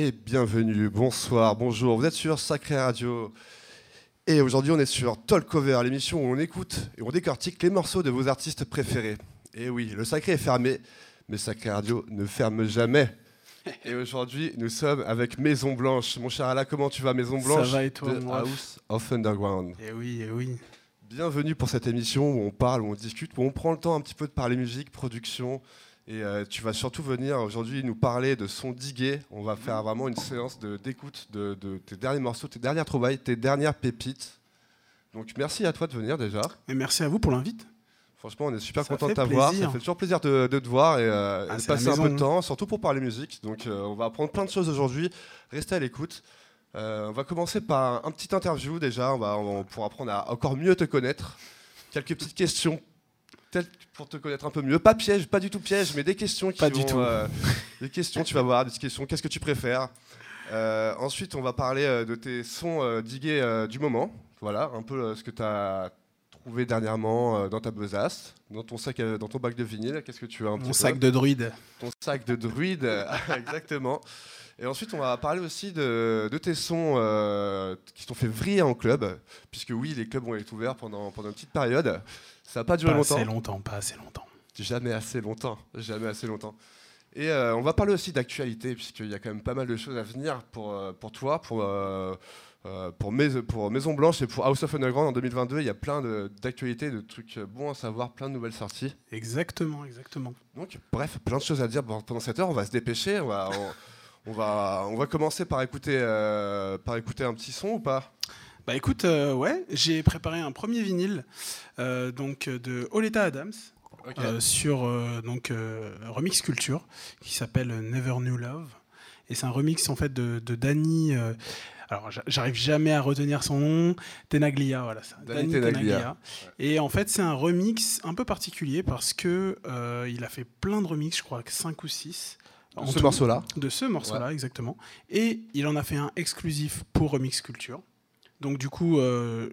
et bienvenue, bonsoir, bonjour. Vous êtes sur Sacré Radio. Et aujourd'hui, on est sur Talkover, l'émission où on écoute et on décortique les morceaux de vos artistes préférés. Et oui, le sacré est fermé, mais Sacré Radio ne ferme jamais. Et aujourd'hui, nous sommes avec Maison Blanche. Mon cher Alain, comment tu vas, Maison Blanche Ça va et toi, moi House of Underground. Eh oui, eh oui. Bienvenue pour cette émission où on parle, où on discute, où on prend le temps un petit peu de parler musique, production. Et euh, tu vas surtout venir aujourd'hui nous parler de son digué. On va faire vraiment une séance d'écoute de, de tes derniers morceaux, tes dernières trouvailles, tes dernières pépites. Donc merci à toi de venir déjà. Et merci à vous pour l'invite. Franchement, on est super content de t'avoir. Ça fait toujours plaisir de, de te voir et, euh, Ah, et de passer un peu de hein. temps, surtout pour parler musique. Donc euh, on va apprendre plein de choses aujourd'hui. Restez à l'écoute. On va commencer par un petit interview déjà. On, va, on pourra apprendre à encore mieux te connaître. Quelques petites questions pour te connaître un peu mieux. Pas piège, pas du tout piège, mais des questions qui Pas du vont, tout. euh, des questions, tu vas voir, des petites questions. Qu'est-ce que tu préfères Euh, Ensuite, on va parler euh, de tes sons euh, digués euh, du moment. Voilà, un peu euh, ce que tu as trouvé dernièrement euh, dans ta besace, dans ton sac, euh, dans ton bac de vinyle. Qu'est-ce que tu as un petit Mon peu sac de druide. ton sac de druide, exactement. Et ensuite, on va parler aussi de, de tes sons euh, qui t'ont fait vriller en club, puisque oui, les clubs ont été ouverts pendant, pendant une petite période. Ça n'a pas duré Pas longtemps. assez longtemps, pas assez longtemps. Jamais assez longtemps. Jamais assez longtemps. Et euh, on va parler aussi d'actualité, puisqu'il y a quand même pas mal de choses à venir pour, euh, pour toi, pour, euh, pour, Mais- pour Maison Blanche et pour House of Underground en 2022. Il y a plein d'actualités, de, trucs bons à savoir, plein de nouvelles sorties. Exactement, exactement. Donc, bref, plein de choses à dire pendant pendant cette heure. On va se dépêcher. On va, on, on va, on va commencer par écouter, euh, par écouter un petit son ou pas? Bah écoute, euh, ouais, j'ai préparé un premier vinyle euh, donc euh, de Oleta Adams euh, sur donc Remix Culture qui s'appelle Never New Love et c'est un remix en fait de, de Danny. alors j'a- j'arrive jamais à retenir son nom. Tenaglia, voilà ça. Danny Tenaglia. Et en fait c'est un remix un peu particulier parce que euh, il a fait plein de remix, je crois que 5 ou 6 De ce morceau-là. de ce morceau-là, exactement. Et il en a fait un exclusif pour Remix Culture. Donc du coup, euh,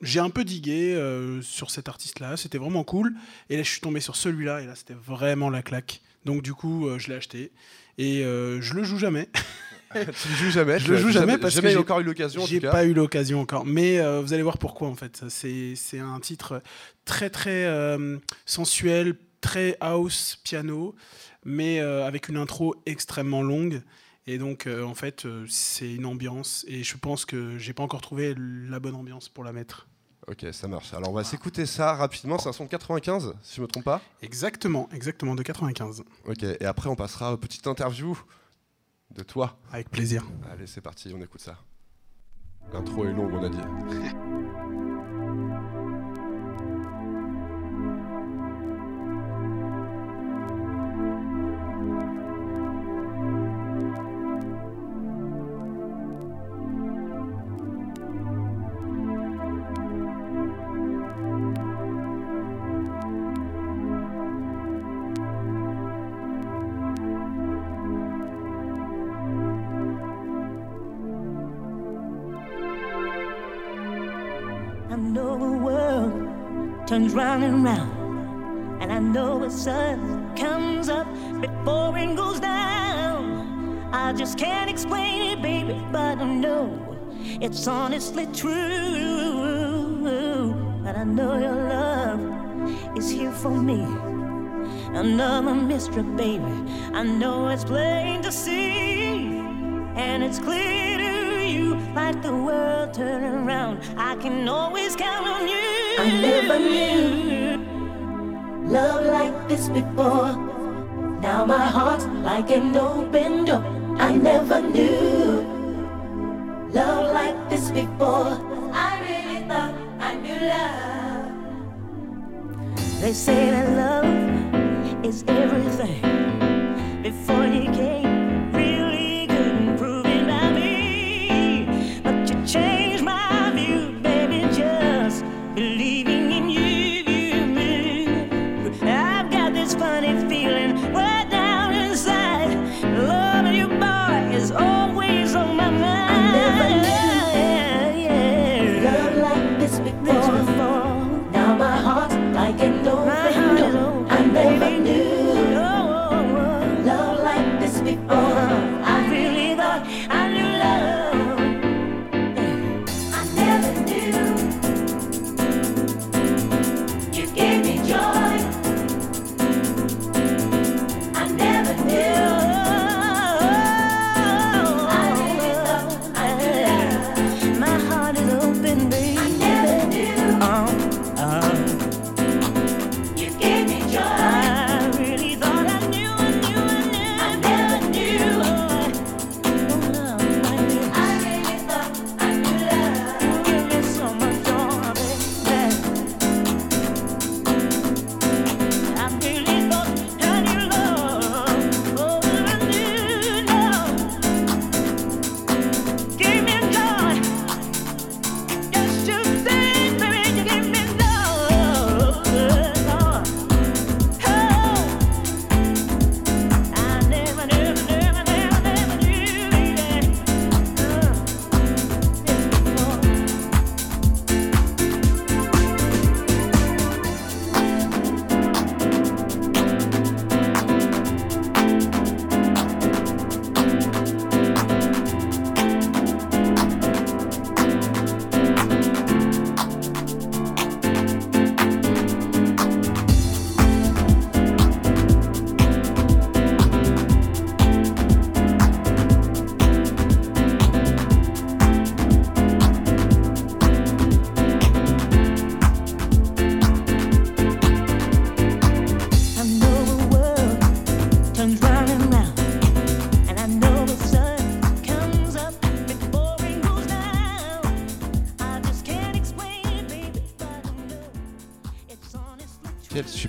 j'ai un peu digué euh, sur cet artiste-là, c'était vraiment cool. Et là, je suis tombé sur celui-là, et là, c'était vraiment la claque. Donc du coup, euh, je l'ai acheté. Et je le joue jamais. tu le joues jamais. Je le joue jamais parce jamais que j'ai- encore eu l'occasion. J'ai pas eu l'occasion encore. Mais vous allez voir pourquoi, en fait. C'est c'est un titre très, très sensuel, très house, piano, mais avec une intro extrêmement longue. Et donc, euh, en fait, euh, c'est une ambiance. Et je pense que j'ai pas encore trouvé la bonne ambiance pour la mettre. Ok, ça marche. Alors on va s'écouter ça rapidement. C'est un son de 95, si je me trompe pas. Exactement, exactement, de 95. Ok. Et après, on passera aux petites interviews de toi. Avec plaisir. Allez, c'est parti. On écoute ça. L'intro est longue, on a dit. honestly true. But I know your love is here for me. Another mystery, baby. I know it's plain to see, and it's clear to you, like the world turning around. I can always count on you. I never knew love like this before. Now my heart's like an open door. I never knew love like this before. I really thought I knew love. They say that love is everything. Before you came,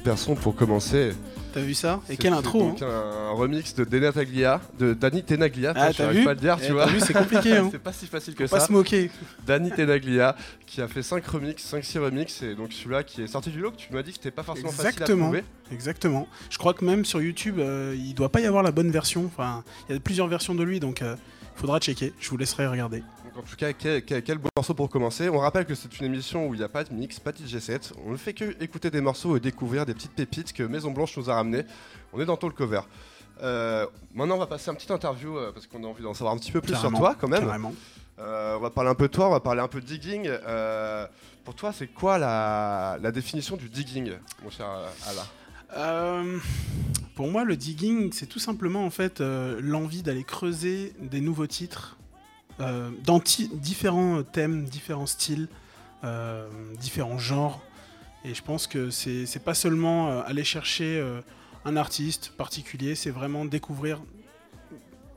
super son pour commencer. T'as vu ça Et quelle intro donc hein. un remix de Denataglia, de Danny Tenaglia. Ah, t'as vu pas le dire, Eh, tu vois. vu, c'est compliqué, hein. c'est pas si facile que Faut pas ça. se moquer. Danny Tenaglia, qui a fait 5 remixes, 5-6 remixes, et donc celui-là qui est sorti du lot, que tu m'as dit que c'était pas forcément facile à Exactement. trouver. Exactement. Je crois que même sur YouTube, euh, il doit pas y avoir la bonne version. Enfin, il y a plusieurs versions de lui, donc il faudra checker. Je vous laisserai regarder. En tout cas, quel, quel- quel beau morceau pour commencer. On rappelle que c'est une émission où il n'y a pas de mix, pas de G7. On ne fait que écouter des morceaux et découvrir des petites pépites que Maison Blanche nous a ramenées. On est dans Talk Cover. Euh, maintenant, on va passer un petit interview euh, parce qu'on a envie d'en savoir un petit peu plus Carrément, sur toi quand même. Euh, on va parler un peu de toi, on va parler un peu de digging. Pour toi, c'est quoi la, la définition du digging, mon cher pour moi, le digging, c'est tout simplement en fait l'envie d'aller creuser des nouveaux titres euh, dans différents thèmes, différents styles, euh, différents genres. Et je pense que c'est pas seulement euh, aller chercher euh, un artiste particulier, c'est vraiment découvrir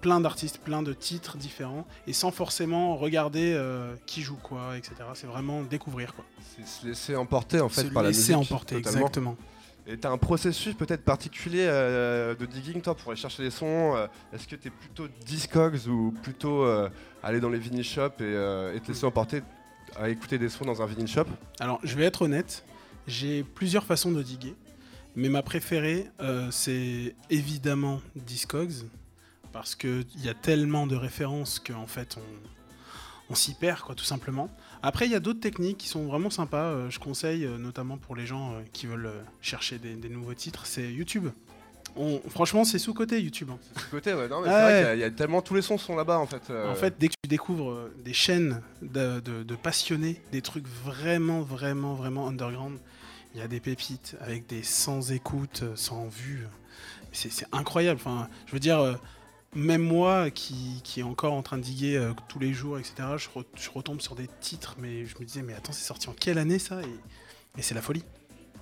plein d'artistes, plein de titres différents, et sans forcément regarder euh, qui joue quoi, etc. C'est vraiment découvrir quoi. C'est se laisser emporter en fait Se par la laisser musique. emporter, totalement. exactement. Et t'as un processus peut-être particulier euh, de digging toi pour aller chercher les sons euh, Est-ce que t'es plutôt Discogs ou plutôt euh, aller dans les vinyl shops et, te laisser emporter à écouter des sons dans un vinyl shop? Alors, je vais être honnête, j'ai plusieurs façons de diguer, mais ma préférée, c'est évidemment Discogs, parce qu'il y a tellement de références qu'en fait, on, on s'y perd, quoi, tout simplement. Après, il y a d'autres techniques qui sont vraiment sympas, euh, je conseille, euh, notamment pour les gens euh, qui veulent chercher des, des nouveaux titres, c'est YouTube. On- franchement, c'est sous-côté YouTube. hein. De ce côté, ouais, non, mais Ouais. c'est vrai qu'il y a- il y, a tellement tous les sons sont là-bas en fait. euh, En fait, dès que tu découvres des chaînes de, de- de passionnés, des trucs vraiment, vraiment, vraiment underground, il y a des pépites avec des sans écoute, sans vue. C'est c'est incroyable. Enfin, je veux dire, même moi qui, qui est encore en train de diguer euh, tous les jours, etc., je, re- je retombe sur des titres, mais je me disais, mais attends, c'est sorti en quelle année ça? Et, et c'est la folie.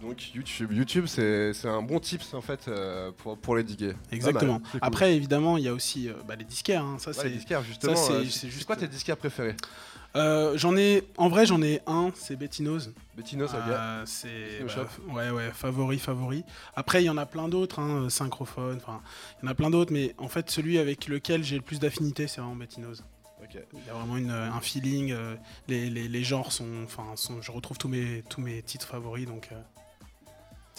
Donc YouTube, YouTube c'est un bon tips en fait euh, pour, pour les diguer. Exactement. Mal, cool. Après, évidemment, il y a aussi euh, bah, les disquaires. hein, ça, Ouais, c'est les disquaires justement. c'est- quoi tes disquaires préférés? Euh, j'en ai, en vrai, j'en ai un, c'est Bettinos. Bettinos. Euh, c'est bah, ouais ouais favori favori. Après il y en a plein d'autres, hein, synchrophone, enfin il y en a plein d'autres, mais en fait celui avec lequel j'ai le plus d'affinité c'est vraiment Bettinos. Il y a vraiment une, un feeling, euh, les, les, les genres sont, enfin sont, je retrouve tous mes tous mes titres favoris donc euh,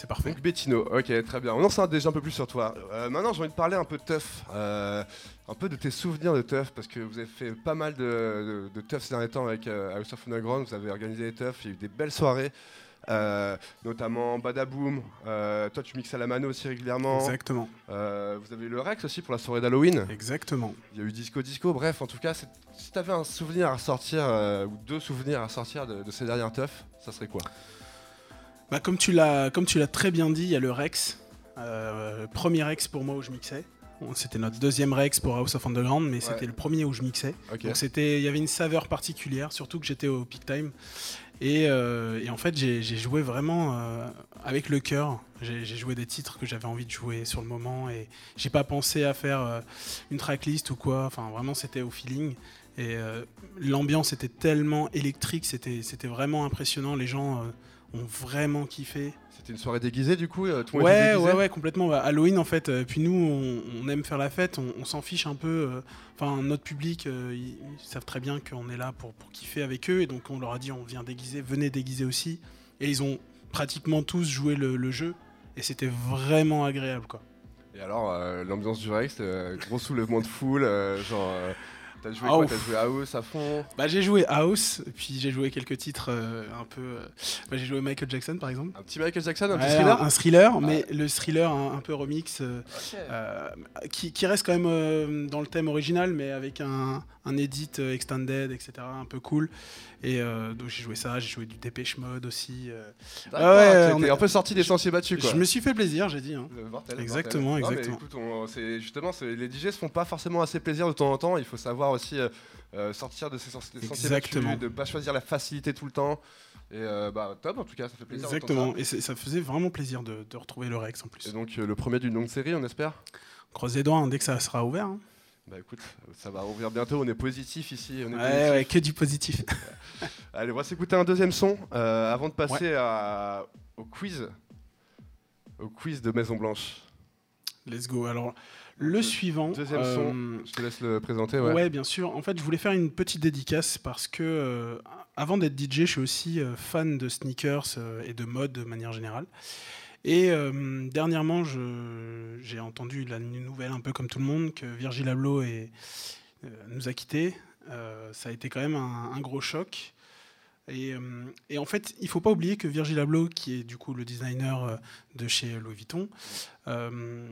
c'est parfait. Donc Bettino, ok, très bien. On en sait déjà un peu plus sur toi. Euh, maintenant, j'ai envie de parler un peu de teuf, euh, un peu de tes souvenirs de teuf, parce que vous avez fait pas mal de, de, de teuf ces derniers temps avec euh, House of Underground. Vous avez organisé des teufs, il y a eu des belles soirées, euh, notamment Badaboom. Toi, tu mixes à la mano aussi régulièrement. Exactement, vous avez eu le Rex aussi pour la soirée d'Halloween. exactement. Il y a eu Disco Disco. Bref, en tout cas, si tu avais un souvenir à ressortir, euh, ou deux souvenirs à sortir de, de ces dernières teufs, ça serait quoi? Bah, comme tu l'as très bien dit, il y a le Rex, euh, premier Rex pour moi où je mixais. Bon, C'était notre deuxième Rex pour House of Underground, mais c'était le premier où je mixais. Ok. Donc c'était, il y avait une saveur particulière, surtout que j'étais au peak time. Et, euh, et en fait, j'ai joué vraiment euh, avec le cœur. J'ai joué des titres que j'avais envie de jouer sur le moment et j'ai pas pensé à faire euh, une tracklist ou quoi. Enfin, vraiment, c'était au feeling. Et l'ambiance était tellement électrique, c'était vraiment impressionnant. Les gens ont vraiment kiffé. C'était une soirée déguisée du coup euh, tout Ouais, ouais, ouais, complètement. Halloween, en fait. euh, puis nous, on, on aime faire la fête, on, on s'en fiche un peu. euh, Enfin, notre public, euh, ils, ils savent très bien qu'on est là pour, pour kiffer avec eux. Et donc, on leur a dit, on vient déguiser, venez déguiser aussi. Et ils ont pratiquement tous joué le, le jeu. Et c'était vraiment agréable, quoi. Et alors, euh, l'ambiance du Rex, gros soulèvement de foule, genre, t'as joué Ah, quoi ouf. T'as joué House à fond Bah, j'ai joué House, puis j'ai joué quelques titres euh, un peu. euh, bah, j'ai joué Michael Jackson, par exemple. Un petit Michael Jackson, un petit thriller un, un thriller, mais le thriller un, un peu remix. euh, qui, qui reste quand même dans le thème original, mais avec un, un edit extended, etc., un peu cool. Et donc j'ai joué ça, j'ai joué du Dépêche Mode aussi. Ah ouais, on est- un peu sorti des sentiers battus quoi. Je me suis fait plaisir, j'ai dit. hein. Mortel, Exactement, mortel. Non, mais exactement. écoute, on- c'est- justement, les DJ se font pas forcément assez plaisir de temps en temps. Il faut savoir aussi euh, euh, sortir de des sentiers battus, de pas choisir la facilité tout le temps. Et euh, bah top, en tout cas, ça fait plaisir. Exactement. Et ça faisait vraiment plaisir de, de retrouver le Rex en plus. Et donc euh, le premier d'une longue série, on espère? Croise les doigts hein, dès que ça sera ouvert. hein. Bah écoute, ça va ouvrir bientôt. On est positif ici. On est Ouais, positif. ouais, que du positif. Allez, on va s'écouter un deuxième son euh, avant de passer à- au quiz. au quiz de Maison Blanche. Let's go. Alors, le suivant. Deuxième euh, je te laisse le présenter. Ouais. Ouais. bien sûr. En fait, je voulais faire une petite dédicace parce que, euh, avant d'être DJ, je suis aussi euh, fan de sneakers et de mode de manière générale. Et dernièrement, j'ai entendu la nouvelle, un peu comme tout le monde, que Virgil Abloh est- nous a quittés. Ça a été quand même un, un gros choc. Et, euh, et en fait, il faut pas oublier que Virgil Abloh, qui est du coup le designer euh, de chez Louis Vuitton, euh,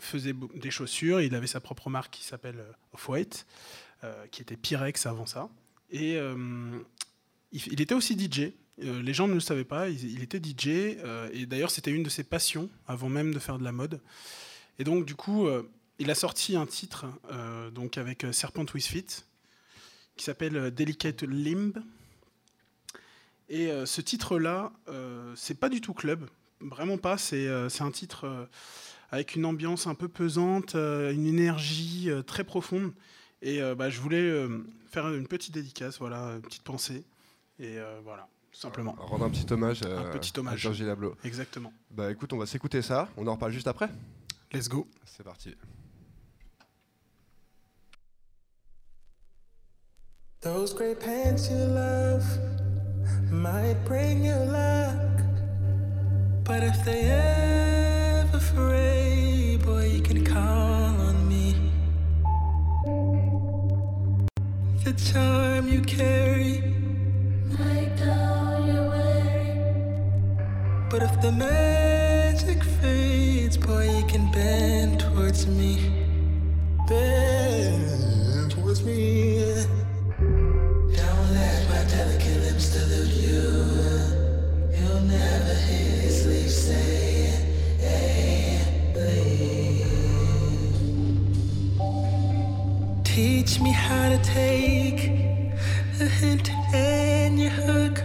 faisait des chaussures. Il avait sa propre marque qui s'appelle Off-White, qui était Pyrex avant ça. Et il, était aussi DJ. Les gens ne le savaient pas. Il, était DJ. et d'ailleurs, c'était une de ses passions avant même de faire de la mode. Et donc, du coup, il a sorti un titre donc avec Serpent With Fit qui s'appelle Delicate Limb. Et euh, ce titre-là, euh, c'est pas du tout club, vraiment pas. C'est euh, c'est un titre euh, avec une ambiance un peu pesante, euh, une énergie euh, très profonde. Et euh, bah, je voulais euh, faire une petite dédicace, voilà, une petite pensée. Et euh, voilà, tout simplement. Rendre un petit hommage, euh, Un petit hommage. à Virgil Abloh. Exactement. Bah écoute, on va s'écouter ça. On en reparle juste après. Let's go. C'est parti. Those great pants you love might bring you luck. But if they ever fray, boy, you can call on me. The charm you carry Might dull your worry. But if the magic fades, boy, you can bend towards me. Bend towards me. Don't let my delicate Teach me how to take a hint and your hook.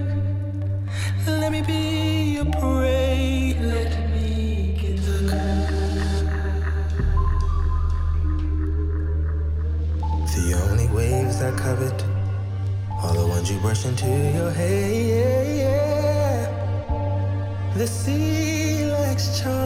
burst into your head. The sea likes charm.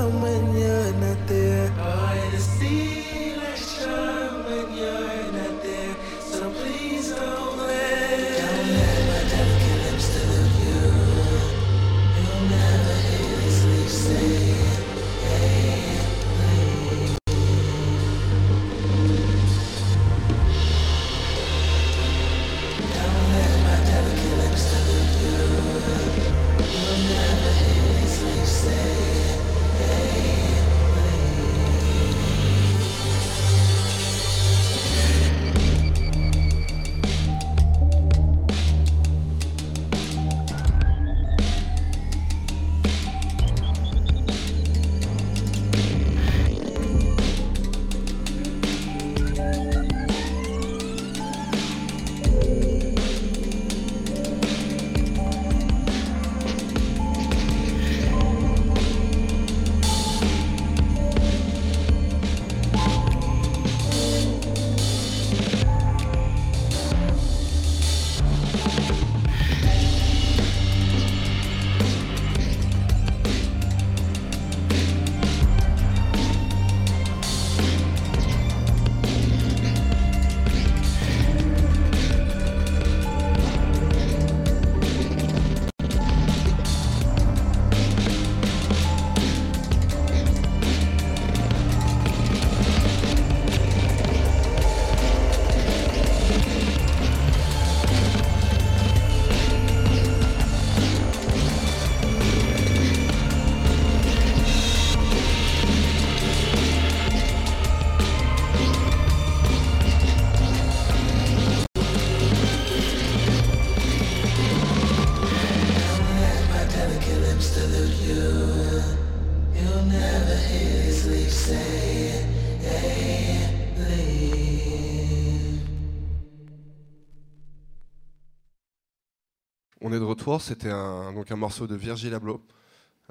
C'était un, donc un morceau de Virgil Abloh.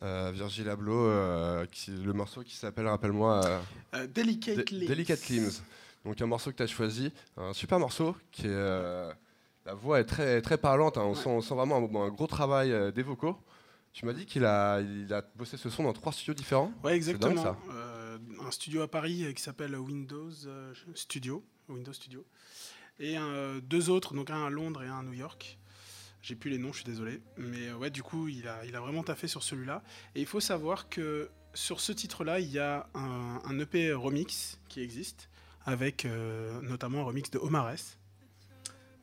Euh, Virgil Abloh, euh, qui, le morceau qui s'appelle, rappelle-moi, euh, Delicate De- Limbs. Delicate Limbs. Donc un morceau que tu as choisi, un super morceau qui est la voix est très très parlante. hein. On, Ouais. sent, on sent vraiment un, un gros travail des vocaux. Tu m'as dit qu'il a, il a bossé ce son dans trois studios différents Ouais, exactement. dingue, ça. Un studio à Paris qui s'appelle Windows Studio, Windows Studio, et deux autres, donc un à Londres et un à New York. J'ai plus les noms, je suis désolé, mais euh, ouais, du coup, il a, il a vraiment taffé sur celui-là. Et il faut savoir que sur ce titre-là, il y a un, un EP remix qui existe, avec euh, notamment un remix de Omares.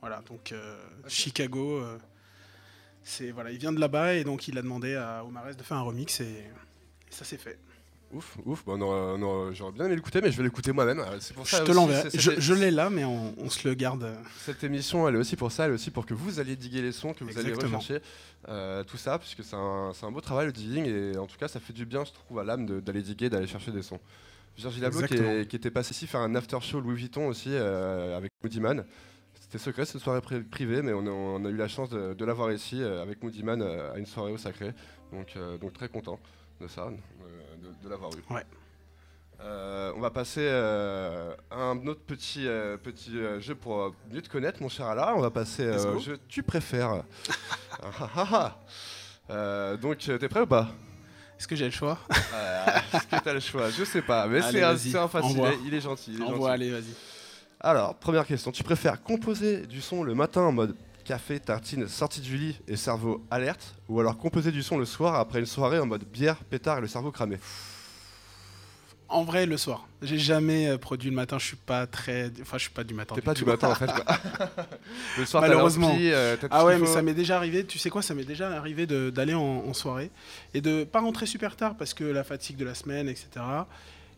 Voilà, donc euh, Chicago. euh, c'est voilà, il vient de là-bas et donc il a demandé à Omares de faire un remix et, et ça s'est fait. Ouf, ouf. Non, J'aurais bien aimé l'écouter, mais je vais l'écouter moi-même. Euh, C'est pour ça Je te l'enverrai. Je, je l'ai là, mais on, on se le garde. Cette émission, elle est aussi pour ça, elle est aussi pour que vous alliez diguer les sons, que vous alliez rechercher euh, tout ça, puisque c'est un, beau travail le digging, et en tout cas, ça fait du bien, je trouve, à l'âme d'aller diguer, d'aller chercher des sons. Virgil Abloh qui, Exactement. est- qui était passé ici faire un after show Louis Vuitton aussi euh, avec Moody Man. C'était secret cette soirée pri- privée, mais on a, on a eu la chance de, de l'avoir ici euh, avec Moody Man à une soirée au Sacré. Donc, donc très content de ça, euh, de, de l'avoir eu. Ouais. Euh, on va passer euh, à un autre petit, euh, petit euh, jeu pour mieux te connaître, mon cher Ala. On va passer euh, au jeu Tu préfères. Ah, ah, ah, donc, t'es prêt ou pas? Est-ce que j'ai le choix? Euh, Est-ce que t'as le choix? Je sais pas, mais c'est un, facile. envoie. Il est gentil. il est Envoie, gentil. allez, vas-y. Alors, première question. Tu préfères composer du son le matin en mode café, tartine, sortie du lit et cerveau alerte Ou alors composer du son le soir après une soirée en mode bière, pétard et le cerveau cramé En vrai, le soir. J'ai jamais euh, produit le matin. Je suis pas très. Enfin, je suis pas du matin. T'es pas tout. du matin en fait. Le soir, Malheureusement. euh, Ah ouais, mais faut. ça m'est déjà arrivé. Tu sais quoi Ça m'est déjà arrivé d'aller en, en soirée et de pas rentrer super tard parce que la fatigue de la semaine, etc.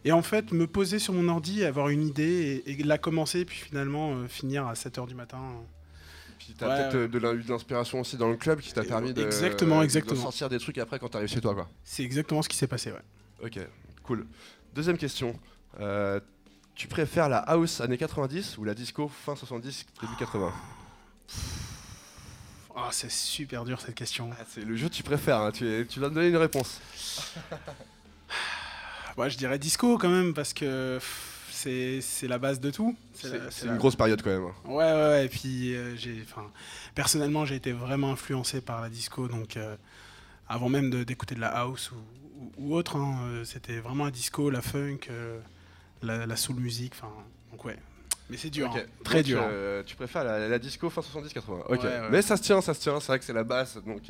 Et en fait, me poser sur mon ordi, avoir une idée et, et la commencer, puis finalement euh, finir à 7 h du matin. Puis t'as Ouais, peut-être euh, de de l'inspiration aussi dans le club qui t'a permis de, exactement, de exactement. sortir des trucs après quand t'arrives chez toi. Quoi. C'est exactement ce qui s'est passé, ouais. Ok, cool. Deuxième question. Euh, tu préfères la house années 90 ou la disco fin 70, début 80 Ah, c'est super dur cette question. Ah, C'est le jeu que tu préfères, hein, tu, es- tu vas me donner une réponse. Ouais, je dirais disco quand même parce que pff, c'est la base de tout. C'est la- une grosse période quand même. hein. Ouais, ouais, ouais. Et puis, euh, j'ai, personnellement, j'ai été vraiment influencé par la disco. Donc, euh, avant même d'écouter de la house ou, ou- ou autre, hein, euh, c'était vraiment la disco, la funk, euh, la, la soul music. Enfin, donc ouais. Mais c'est dur, hein. très Donc, dur. hein. tu préfères la, la disco fin 70-80. Ok. Ouais. Mais ça se tient, ça se tient. C'est vrai que c'est la base. Donc,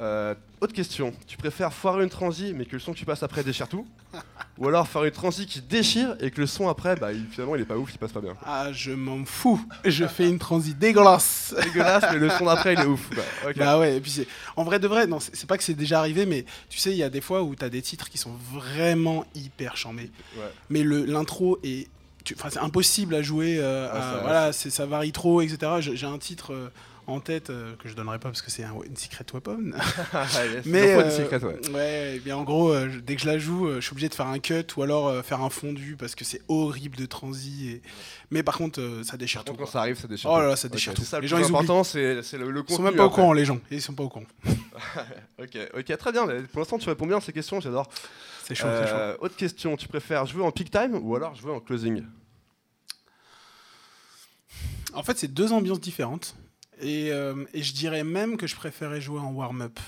euh, autre question. Tu préfères foirer une transi mais que le son que tu passes après déchire tout? Ou alors faire une transi qui déchire et que le son après, bah, il- finalement, il est pas ouf, il passe pas bien. Ah, je m'en fous. Je fais une transi dégueulasse. Dégueulasse, mais le son d'après, il est ouf. Bah ouais, et puis c'est en vrai de vrai, non, c'est pas que c'est déjà arrivé, mais tu sais, il y a des fois où tu as des titres qui sont vraiment hyper chambés. Ouais. mais le l'intro est tu- enfin c'est impossible à jouer euh, Ah, à- voilà c'est ça varie trop etc j'ai un titre euh, en tête euh, que je donnerai pas parce que c'est un, une secret weapon mais euh, secret, ouais. ouais, eh bien en gros euh, dès que je la joue je suis obligé de faire un cut ou alors faire un fondu parce que c'est horrible de transi et... mais par contre ça déchire Par tout contre, quand ça arrive, ça déchire. Oh tout. là là, ça déchire Ok, tout. C'est ça le Les gens, ils oublient. c'est c'est le, le ils contenu. sont même pas au courant les gens ils sont pas au courant Ok, ok, très bien. Pour l'instant, tu réponds bien à ces questions, j'adore. c'est chaud, c'est chaud. Autre question, tu préfères jouer en peak time ou alors jouer en closing? En fait, c'est deux ambiances différentes. Et, euh, et je dirais même que je préférais jouer en warm-up.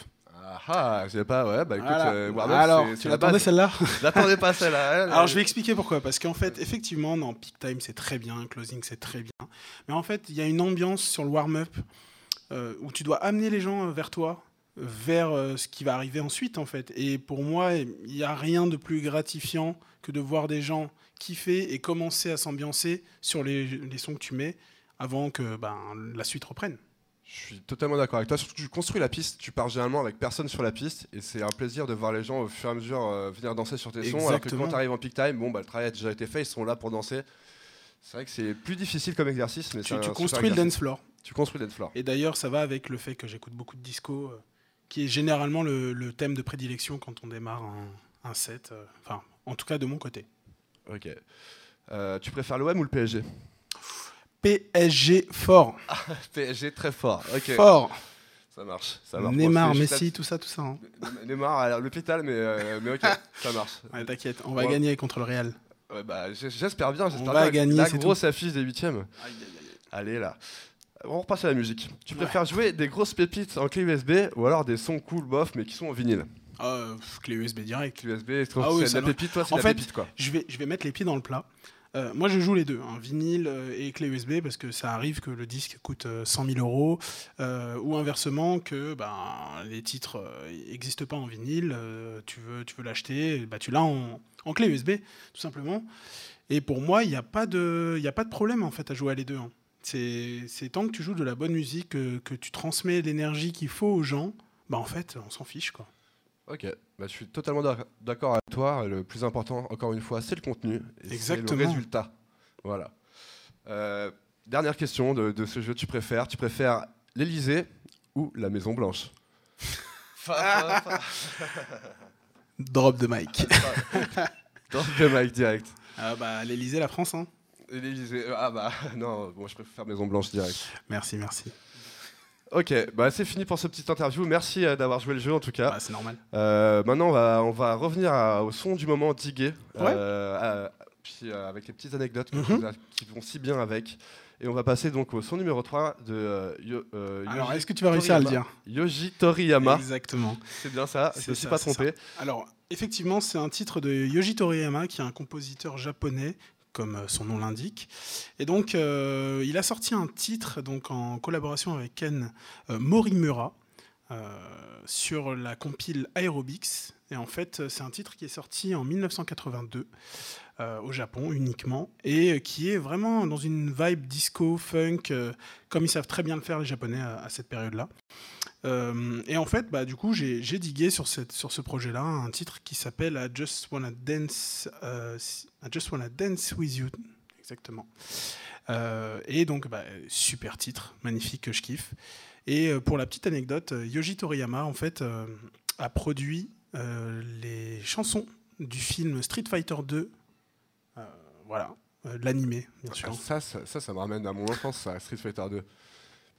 Ah ah, j'ai pas, ouais, bah écoute, Voilà. euh, warm-up, Alors, c'est- tu c'est l'attendais celle-là J'attendais pas celle-là. elle, Alors je vais expliquer pourquoi. Parce qu'en fait, effectivement, dans peak time, c'est très bien, closing, c'est très bien. Mais en fait, il y a une ambiance sur le warm-up euh, où tu dois amener les gens vers toi, vers euh, ce qui va arriver ensuite, en fait. Et pour moi, il n'y a rien de plus gratifiant que de voir des gens kiffer et commencer à s'ambiancer sur les, les sons que tu mets avant que ben, la suite reprenne. Je suis totalement d'accord avec toi. Surtout que tu construis la piste, tu pars généralement avec personne sur la piste et c'est un plaisir de voir les gens au fur et à mesure euh, venir danser sur tes sons. Alors que quand tu arrives en peak time, bon, bah, le travail a déjà été fait, ils sont là pour danser. C'est vrai que c'est plus difficile comme exercice, mais Tu, tu construis le dance floor. Tu construis le dance floor. Et d'ailleurs, ça va avec le fait que j'écoute beaucoup de disco, euh, qui est généralement le, le thème de prédilection quand on démarre un, un set. euh, Enfin, en tout cas de mon côté. Ok. Tu préfères l'OM ou le PSG PSG fort. PSG très fort. Fort. Ça marche. Ça marche. Neymar, Messi, tout ça, tout ça. hein. Neymar à l'hôpital, mais, euh, mais ok, ça marche. Ouais, T'inquiète, on va Ouais. gagner contre le Real. Ouais, bah, j'espère bien. J'espère va bien. gagner, La grosse affiche des huitièmes. Allez là. On repasse à la musique. Tu préfères jouer des grosses pépites en clé USB ou alors des sons cool bof mais qui sont en vinyle? Pff, clé USB direct. Clé USB, c'est Ah oui, la pépite, toi c'est la fait, pépite quoi. Je vais, je vais mettre les pieds dans le plat. Euh, moi, je joue les deux, hein, vinyle euh, et clé USB, parce que ça arrive que le disque coûte euh, 100 000 euros, euh, ou inversement, que ben, les titres n'existent pas en vinyle, euh, tu veux, tu veux l'acheter, bah, tu l'as en, clé USB, tout simplement. Et pour moi, il n'y a, pas de- problème en fait à jouer à les deux. hein. C'est tant que tu joues de la bonne musique, que, tu transmets l'énergie qu'il faut aux gens, bah, en fait, on s'en fiche. quoi. Ok, bah, je suis totalement d'ac- d'accord avec toi. Le plus important, encore une fois, c'est le contenu. et c'est Exactement. le résultat. Voilà. Euh, dernière question de, de ce jeu. Tu préfères Tu préfères l'Elysée ou la Maison Blanche? Drop de mic. Dans le mic direct. ah, bah, L'Elysée, la France. Hein. L'Elysée. Ah bah non, bon, je préfère Maison Blanche direct. Merci, merci. Ok, bah c'est fini pour ce petit interview. Merci euh, d'avoir joué le jeu en tout cas. Bah, c'est normal. Euh, maintenant, on va, on va revenir à- au son du moment digué, Ouais. euh, à- puis avec les petites anecdotes Mhm. qui vont si bien avec. Et on va passer donc au son numéro 3 de Yo- Alors, est-ce que tu vas réussir à le dire? Yoji Toriyama. Exactement. C'est bien ça, je ne suis ça, pas trompé. Alors, effectivement, c'est un titre de Yoji Toriyama, qui est un compositeur japonais, comme euh, son nom l'indique. Et donc, euh, il a sorti un titre donc, en collaboration avec Ken euh, Morimura sur la compile Aerobics. Et en fait, c'est un titre qui est sorti en 1982 euh, au Japon uniquement et qui est vraiment dans une vibe disco, funk, comme ils savent très bien le faire les Japonais à cette période-là. Euh, et en fait, bah, du coup, j'ai digué sur, cette, sur ce projet-là un titre qui s'appelle I Just Wanna Dance, euh, I Just Wanna Dance with You, exactement. Euh, et donc, bah, super titre, magnifique que je kiffe. Et pour la petite anecdote, Yoji Toriyama, en fait, a produit les chansons du film Street Fighter 2, euh, voilà, l'animé, bien sûr. Ah, Ça, ça, ça, ça me ramène à mon enfance, ça, Street Fighter 2.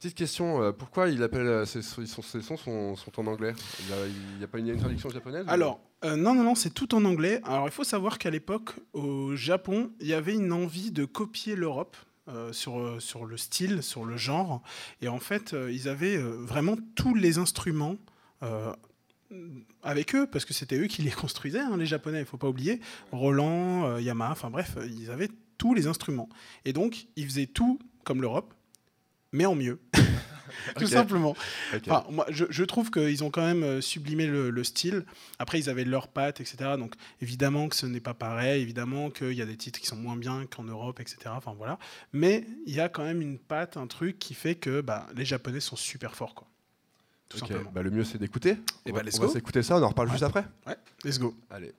Petite question, euh, pourquoi il appelle euh, ces, ces sons sont, en anglais? Il n'y a, pas une, une traduction japonaise Alors, euh, non, non, non, c'est tout en anglais. Alors, il faut savoir qu'à l'époque, au Japon, il y avait une envie de copier l'Europe. euh, sur, euh, sur le style, sur le genre. Et en fait, euh, ils avaient euh, vraiment tous les instruments euh, avec eux, parce que c'était eux qui les construisaient, hein, les Japonais, il ne faut pas oublier. Roland, euh, Yamaha, enfin bref, euh, ils avaient tous les instruments. Et donc, ils faisaient tout comme l'Europe, mais en mieux. tout simplement. Enfin, moi, je, je trouve qu'ils ont quand même euh, sublimé le, le style. Après, ils avaient leurs pattes, etc. Donc, évidemment que ce n'est pas pareil. Évidemment qu'il y a des titres qui sont moins bien qu'en Europe, etc. Enfin, voilà. Mais il y a quand même une patte, un truc qui fait que bah, les Japonais sont super forts, quoi. Tout simplement. bah, le mieux c'est d'écouter. Eh on bah, va, let's on va go. s'écouter ça, on en reparle Ouais. juste après. Ouais, let's go. Allez.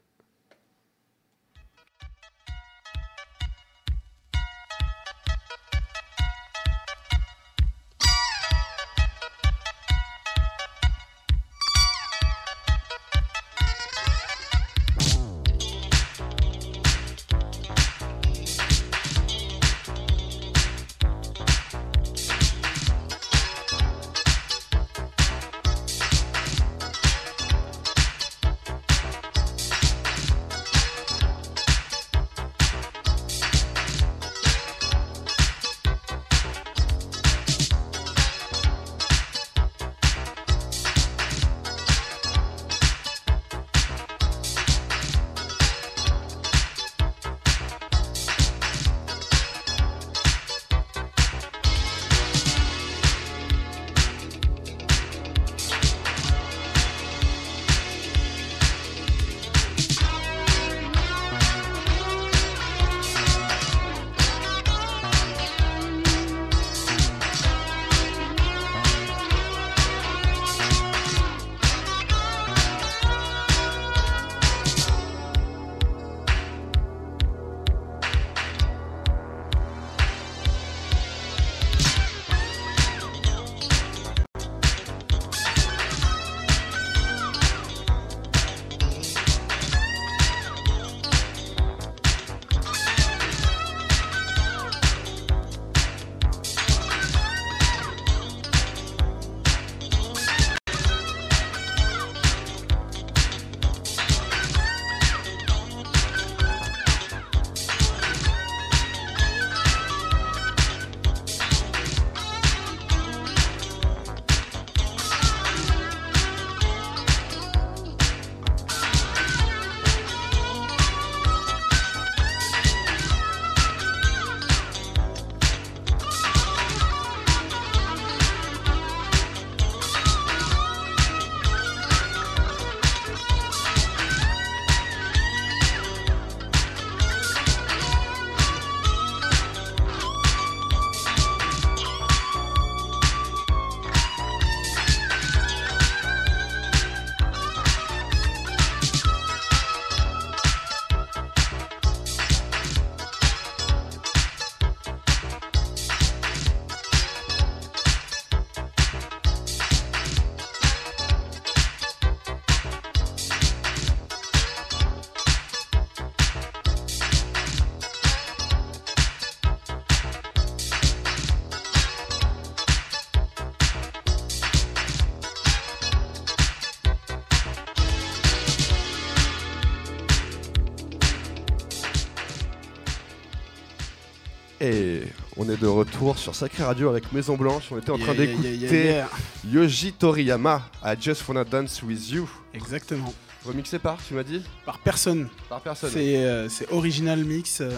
Et on est de retour sur Sacré Radio avec Maison Blanche. On était en train Yeah, d'écouter yeah. Yoji Toriyama, I Just Wanna Dance With You. Exactement. Remixé par, tu m'as dit Par personne. Par personne. C'est euh, original mix euh,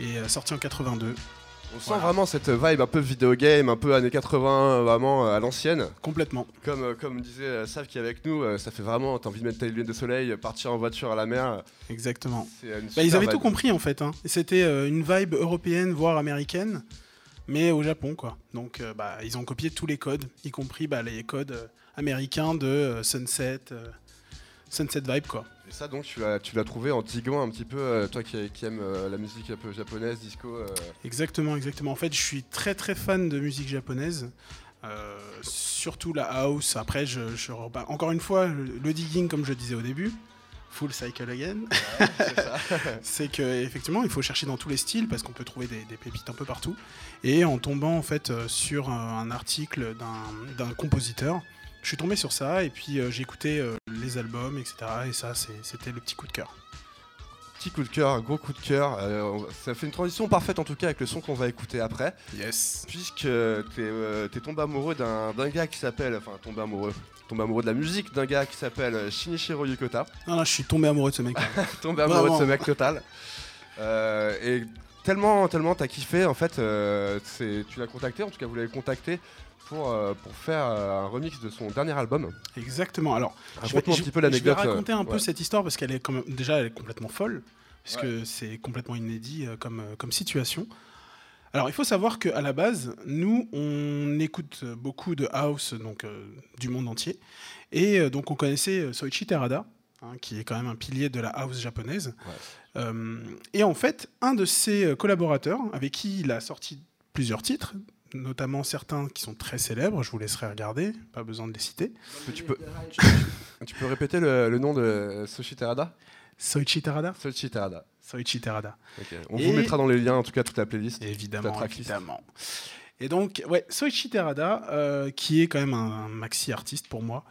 et euh, sorti en 82. On sent Voilà. vraiment cette vibe un peu vidéo game, un peu années 80, vraiment euh, à l'ancienne. Complètement. Comme, euh, comme disait euh, Sav qui est avec nous, ça fait vraiment, t'as envie de mettre tes lunettes de soleil, partir en voiture à la mer. Exactement. Bah, ils avaient vibe. tout compris en fait. hein. C'était une vibe européenne, voire américaine, mais au Japon quoi. Donc bah, ils ont copié tous les codes, y compris bah, les codes américains de Sunset, Sunset Vibe quoi. Et ça donc tu l'as, tu l'as trouvé en diguant un petit peu, euh, toi qui, qui aime euh, la musique un peu japonaise, disco. euh, Exactement, exactement. En fait, je suis très très fan de musique japonaise. surtout la house. Après, je, je bah, encore une fois, le, le digging, comme je disais au début, full cycle again. c'est que effectivement il faut chercher dans tous les styles parce qu'on peut trouver des, des pépites un peu partout et en tombant en fait sur un, un article d'un- d'un compositeur je suis tombé sur ça et puis euh, j'ai écouté euh, les albums etc et ça c'était le petit coup de cœur Petit coup de cœur, gros coup de cœur. euh, ça fait une transition parfaite en tout cas avec le son qu'on va écouter après. yes Puisque t'es euh, t'es tombé amoureux d'un gars qui s'appelle. Enfin, tombé amoureux. Tombé amoureux de la musique d'un gars qui s'appelle euh, Shinichiro Yukota. non, non, je suis tombé amoureux de ce mec tombé amoureux de ce mec total. Euh, et tellement, tellement t'as kiffé, en fait, euh, tu l'as contacté, en tout cas vous l'avez contacté pour, euh, pour faire euh, un remix de son dernier album. exactement alors je vais, Raconte-moi un je- petit peu je vais l'anecdote. raconter un euh, peu ouais. cette histoire parce qu'elle est quand même- déjà elle est complètement folle parce que c'est complètement inédit comme, comme situation. Alors il faut savoir qu'à la base, nous on écoute beaucoup de house donc euh, du monde entier et euh, donc on connaissait Soichi Terada hein, qui est quand même un pilier de la house japonaise. Euh, et en fait, un de ses collaborateurs avec qui il a sorti plusieurs titres, notamment certains qui sont très célèbres, je vous laisserai regarder, pas besoin de les citer. Tu peux, tu peux répéter le, le nom de Soshi Terada? Soichi Terada? Soichi Terada. Ok. On Et- vous mettra dans les liens, en tout cas, toute la playlist. Évidemment, évidemment. Et donc, ouais, Soichi Terada, euh, qui est quand même un, un maxi artiste pour moi.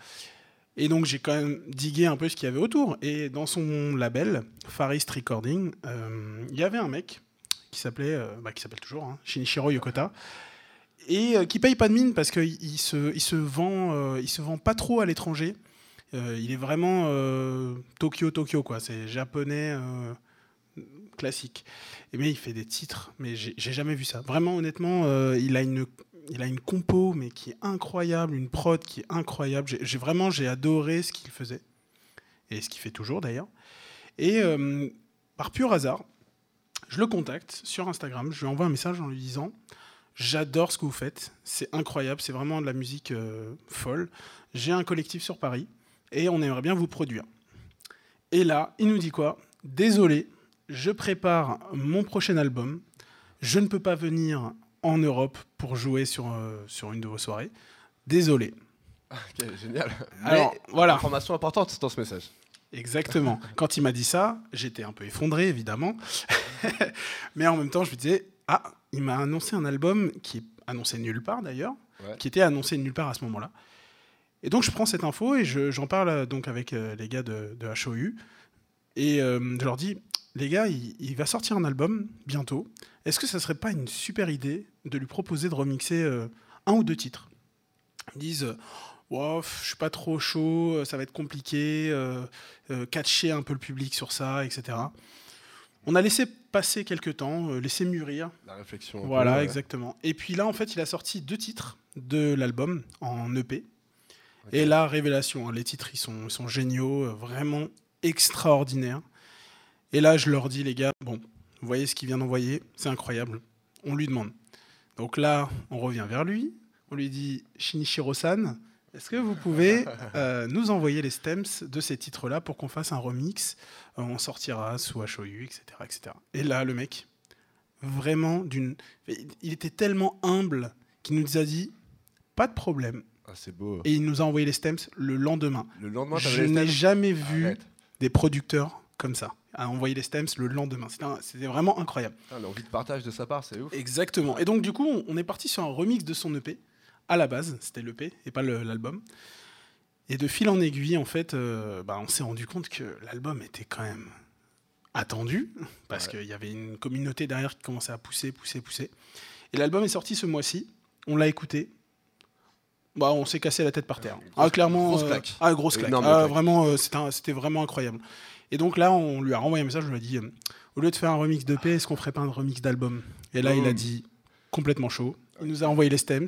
Et donc, j'ai quand même digué un peu ce qu'il y avait autour. Et dans son label, Farist Recording, euh, il y avait un mec qui s'appelait, euh, bah, qui s'appelle toujours, hein, Shinichiro Yokota, et euh, qui paye pas de mine parce qu'il il se, vend, euh, il se vend pas trop à l'étranger. Euh, il est vraiment Tokyo Tokyo quoi. C'est japonais classique. Mais il fait des titres, mais j'ai jamais vu ça. Vraiment, honnêtement, il a une, compo, mais qui est incroyable, une prod qui est incroyable. J'ai vraiment, j'ai adoré ce qu'il faisait et ce qu'il fait toujours d'ailleurs. Et par pur hasard, je le contacte sur Instagram. Je lui envoie un message en lui disant J'adore ce que vous faites, c'est incroyable, c'est vraiment de la musique euh, folle. J'ai un collectif sur Paris et on aimerait bien vous produire. Et là, il nous dit quoi? Désolé, je prépare mon prochain album. Je ne peux pas venir en Europe pour jouer sur, euh, sur une de vos soirées. Désolé. Ok, génial. Alors, Mais, voilà. Information importante dans ce message. Exactement. Quand il m'a dit ça, j'étais un peu effondré, évidemment. Mais en même temps, je me disais, ah, il m'a annoncé un album qui est annoncé nulle part d'ailleurs, Ouais. qui était annoncé nulle part à ce moment-là. Et donc, je prends cette info et je- j'en parle euh, donc avec euh, les gars de, de HOU. Et euh, je leur dis, les gars, il, il va sortir un album bientôt. Est-ce que ça serait pas une super idée de lui proposer de remixer euh, un ou deux titres? Ils disent, Wow, je suis pas trop chaud, ça va être compliqué, euh, catcher un peu le public sur ça, etc. On a laissé passer quelques temps, euh, laissé mûrir. La réflexion. peu, Voilà, exactement. Et puis là, en fait, il a sorti deux titres de l'album en EP. Et là, révélation, hein, les titres, ils sont, ils sont géniaux, euh, vraiment extraordinaires. Et là, je leur dis, les gars, bon, vous voyez ce qu'il vient d'envoyer, c'est incroyable. On lui demande. Donc là, on revient vers lui. On lui dit, Shinichiro-san, est-ce que vous pouvez euh, nous envoyer les stems de ces titres-là pour qu'on fasse un remix Euh, On sortira sous HOU, etc., etc. Et là, le mec, vraiment d'une. Il était tellement humble qu'il nous a dit pas de problème. Ah, c'est beau. Et il nous a envoyé les stems le lendemain. Le lendemain, Je n'ai jamais vu Arrête. des producteurs comme ça à envoyer les stems le lendemain. C'était vraiment incroyable. L'envie de partage de sa part, c'est ouf. Exactement. Et donc, du coup, on- on est parti sur un remix de son EP. À la base, c'était l'EP et pas l'album. Et de fil en aiguille, en fait, euh, bah, on s'est rendu compte que l'album était quand même attendu, parce Ouais. qu'il y avait une communauté derrière qui commençait à pousser, pousser, pousser. Et l'album est sorti ce mois-ci, on l'a écouté. Bah, on s'est cassé la tête par terre. Grosse- ah, clairement. grosse euh, claque. ah, grosse claque. Ah, vraiment, euh, c'était vraiment incroyable. Et donc là, on lui a renvoyé un message, on lui a dit, au lieu de faire un remix d'EP, est-ce qu'on ferait pas un remix d'album? Et là, il a dit, complètement chaud. Il nous a envoyé les stems.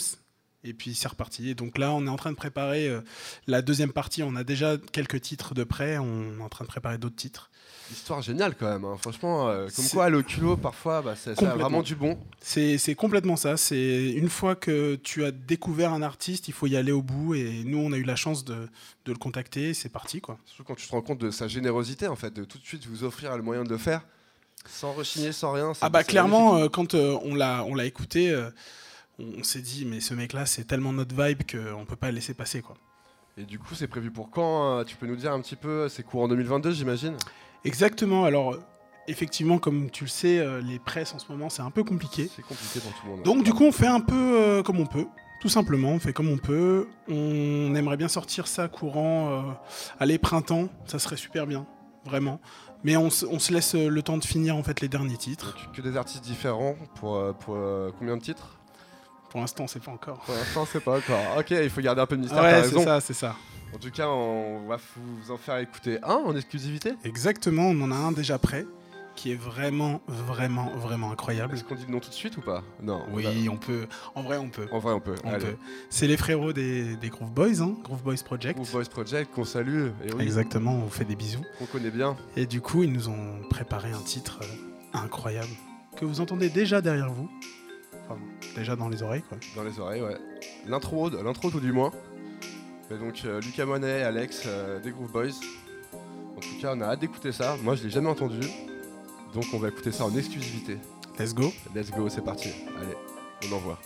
Et puis c'est reparti. Et donc là, on est en train de préparer euh, la deuxième partie. On a déjà quelques titres de près. On est en train de préparer d'autres titres. Histoire géniale quand même. hein. Franchement, euh, comme quoi le culot parfois, bah, ça a vraiment du bon. C'est complètement ça. C'est une fois que tu as découvert un artiste, il faut y aller au bout. Et nous, on a eu la chance de, de le contacter. C'est parti, quoi. Surtout quand tu te rends compte de sa générosité en fait, de tout de suite vous offrir le moyen de le faire, sans rechigner, sans rien. Ah bah clairement, euh, quand euh, on l'a on l'a écouté, on, on s'est dit mais ce mec-là, c'est tellement notre vibe qu'on peut pas le laisser passer, quoi. Et du coup, c'est prévu pour quand euh, Tu peux nous dire un petit peu C'est court en 2022, j'imagine? Exactement. Alors effectivement, comme tu le sais, euh, les presses en ce moment, c'est un peu compliqué. C'est compliqué pour tout le monde. Donc du coup, on fait un peu euh, comme on peut. Tout simplement, on fait comme on peut. On aimerait bien sortir ça courant, euh, allez, printemps, ça serait super bien, vraiment. Mais on, se- on se laisse euh, le temps de finir en fait les derniers titres. Que des artistes différents pour, pour combien de titres? Pour l'instant, c'est pas encore. Pour l'instant, c'est pas encore. Ok, il faut garder un peu de mystère. Ouais, c'est ça, c'est ça. En tout cas, on va vous en faire écouter un en exclusivité. Exactement, on en a un déjà prêt, qui est vraiment, vraiment, vraiment incroyable. Est-ce qu'on dit le nom tout de suite ou pas? Non. on Oui, on peut. En vrai, on peut. En vrai, on peut. On peut. C'est les frérots des, des Groove Boys, hein, Groove Boys Project. Groove Boys Project qu'on salue et oui, Exactement, on vous fait des bisous. qu'on connaît bien. Et du coup, ils nous ont préparé un titre euh, incroyable que vous entendez déjà derrière vous. Enfin, déjà dans les oreilles, quoi. Dans les oreilles, ouais. L'intro, l'intro tout du moins. Donc euh, Lucas Monet, Alex, euh, des Groove Boys. En tout cas, on a hâte d'écouter ça. Moi, je l'ai jamais entendu. Donc, on va écouter ça en exclusivité. Let's go. Let's go, c'est parti. Allez, on envoie.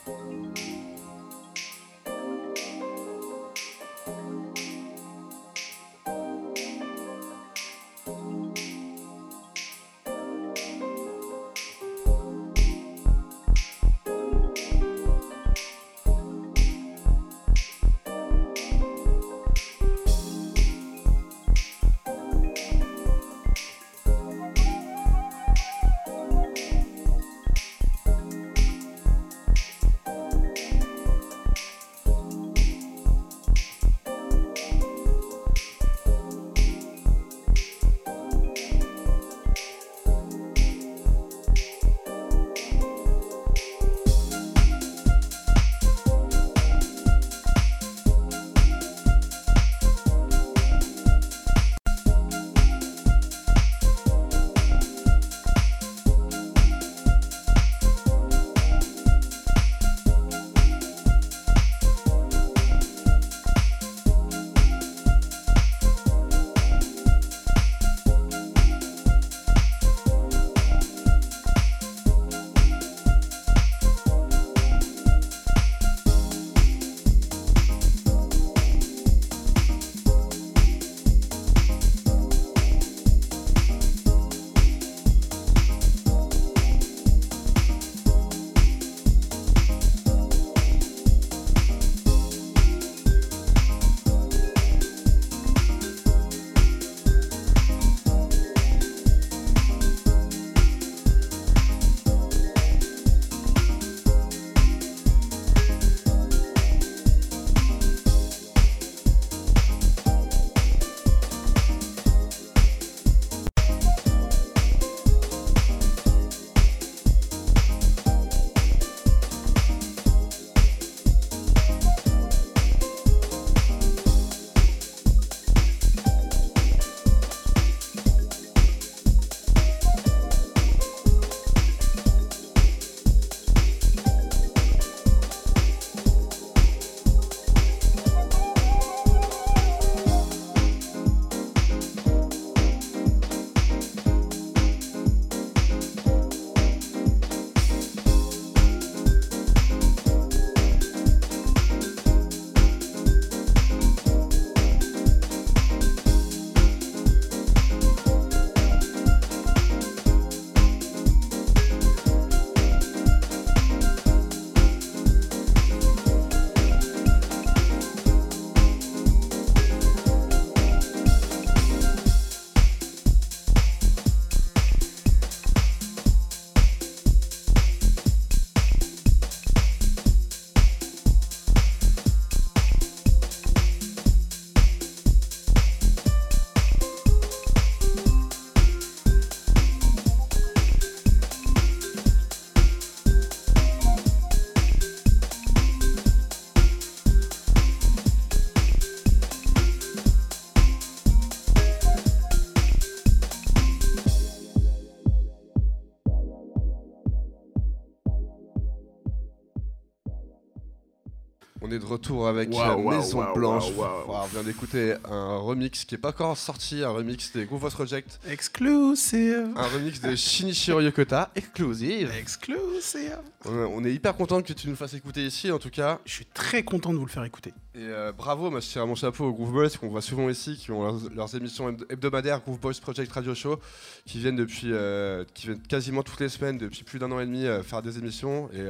Retour avec waouh, Maison Blanche. on vient d'écouter un remix qui est pas encore sorti, un remix des Groove Project, Exclusive. un remix de Shinichiro Yokota, exclusive. Exclusive. On, on est hyper content que tu nous fasses écouter ici, en tout cas. Je suis très content de vous le faire écouter. Et euh, bravo, moi je tire mon chapeau aux Groove Boys qu'on voit souvent ici, qui ont leurs, leurs émissions hebd- hebdomadaires Groove Boys Project Radio Show, qui viennent depuis, euh, qui viennent quasiment toutes les semaines depuis plus d'un an et demi euh, faire des émissions et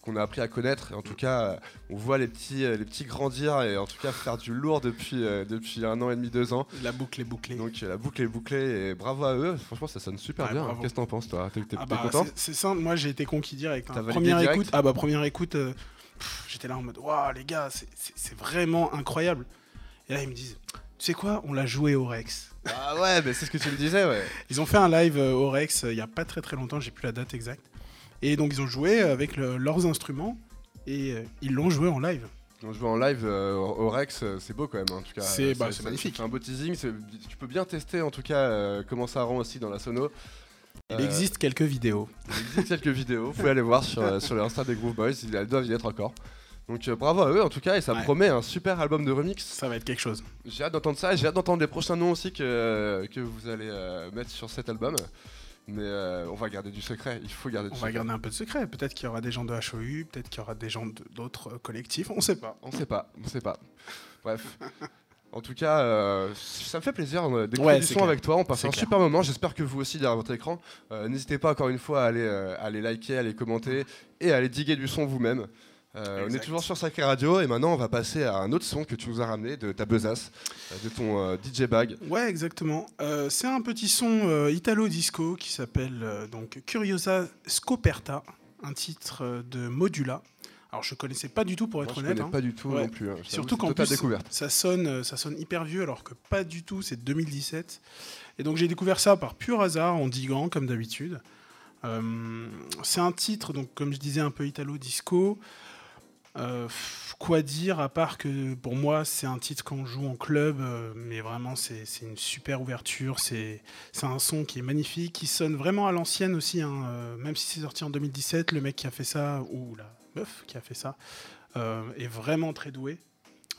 qu'on a appris à connaître. Et en tout cas, on voit les petits, les petits grandir et en tout cas faire du lourd depuis, depuis un an et demi, deux ans. La boucle est bouclée. Donc la boucle est bouclée et bravo à eux. Franchement, ça sonne super Ouais, bien. bravo. Qu'est-ce que t'en penses, toi? T'es Ah bah, content? c'est- simple, moi j'ai été conquis direct. hein. Première direct? écoute, ah bah première écoute, j'étais là en mode waouh les gars, c'est- vraiment incroyable. Et là ils me disent, tu sais quoi, on l'a joué au Rex. Ah ouais, mais c'est ce que tu me disais, ouais. Ils ont fait un live euh, au Rex euh, il y a pas très très longtemps, j'ai plus la date exacte. Et donc ils ont joué avec le- leurs instruments et euh, ils l'ont joué en live. On joue en live euh, au Rex, euh, c'est beau quand même. En tout cas, C'est- Euh, bah, magnifique. C'est un beau teasing. Tu peux bien tester en tout cas euh, comment ça rend aussi dans la sono. Il Euh, existe quelques vidéos. il existe quelques vidéos. Vous pouvez aller voir sur, euh, sur les Insta des Groove Boys. Elles doivent y être encore. Donc euh, bravo à eux en tout cas et ça Ouais. promet un super album de remix. Ça va être quelque chose. J'ai hâte d'entendre ça. et J'ai hâte d'entendre les prochains noms aussi que, que vous allez euh, mettre sur cet album. Mais on va garder du secret. Il faut garder du On secret. va garder un peu de secret. Peut-être qu'il y aura des gens de HOU, peut-être qu'il y aura des gens d'autres collectifs, on sait pas. On sait pas, on sait pas. Bref. En tout cas, euh, ça me fait plaisir euh, d'écouter Ouais, du son clair. avec toi. On passe un clair. super moment. J'espère que vous aussi derrière votre écran. Euh, N'hésitez pas encore une fois à aller, euh, à aller liker, à aller commenter et à aller diguer du son vous-même. Euh, on est toujours sur Sacré Radio et maintenant on va passer à un autre son que tu nous as ramené de ta besace, de ton euh, DJ bag. Ouais, exactement. Euh, c'est un petit son euh, italo-disco qui s'appelle euh, donc Curiosa Scoperta, un titre euh, de Modula. Alors je connaissais pas du tout pour être Moi, je honnête. connais hein. pas du tout Ouais. non plus. hein. Surtout qu'en plus, découverte. ça sonne, euh, ça sonne hyper vieux alors que pas du tout, c'est 2017. Et donc j'ai découvert ça par pur hasard en diguant comme d'habitude. Euh, c'est un titre, donc comme je disais, un peu italo-disco. Euh, pff, quoi dire à part que pour moi c'est un titre qu'on joue en club, euh, mais vraiment c'est une super ouverture, c'est c'est un son qui est magnifique, qui sonne vraiment à l'ancienne aussi, hein, euh, même si c'est sorti en 2017, le mec qui a fait ça, ou la meuf qui a fait ça, euh, est vraiment très doué.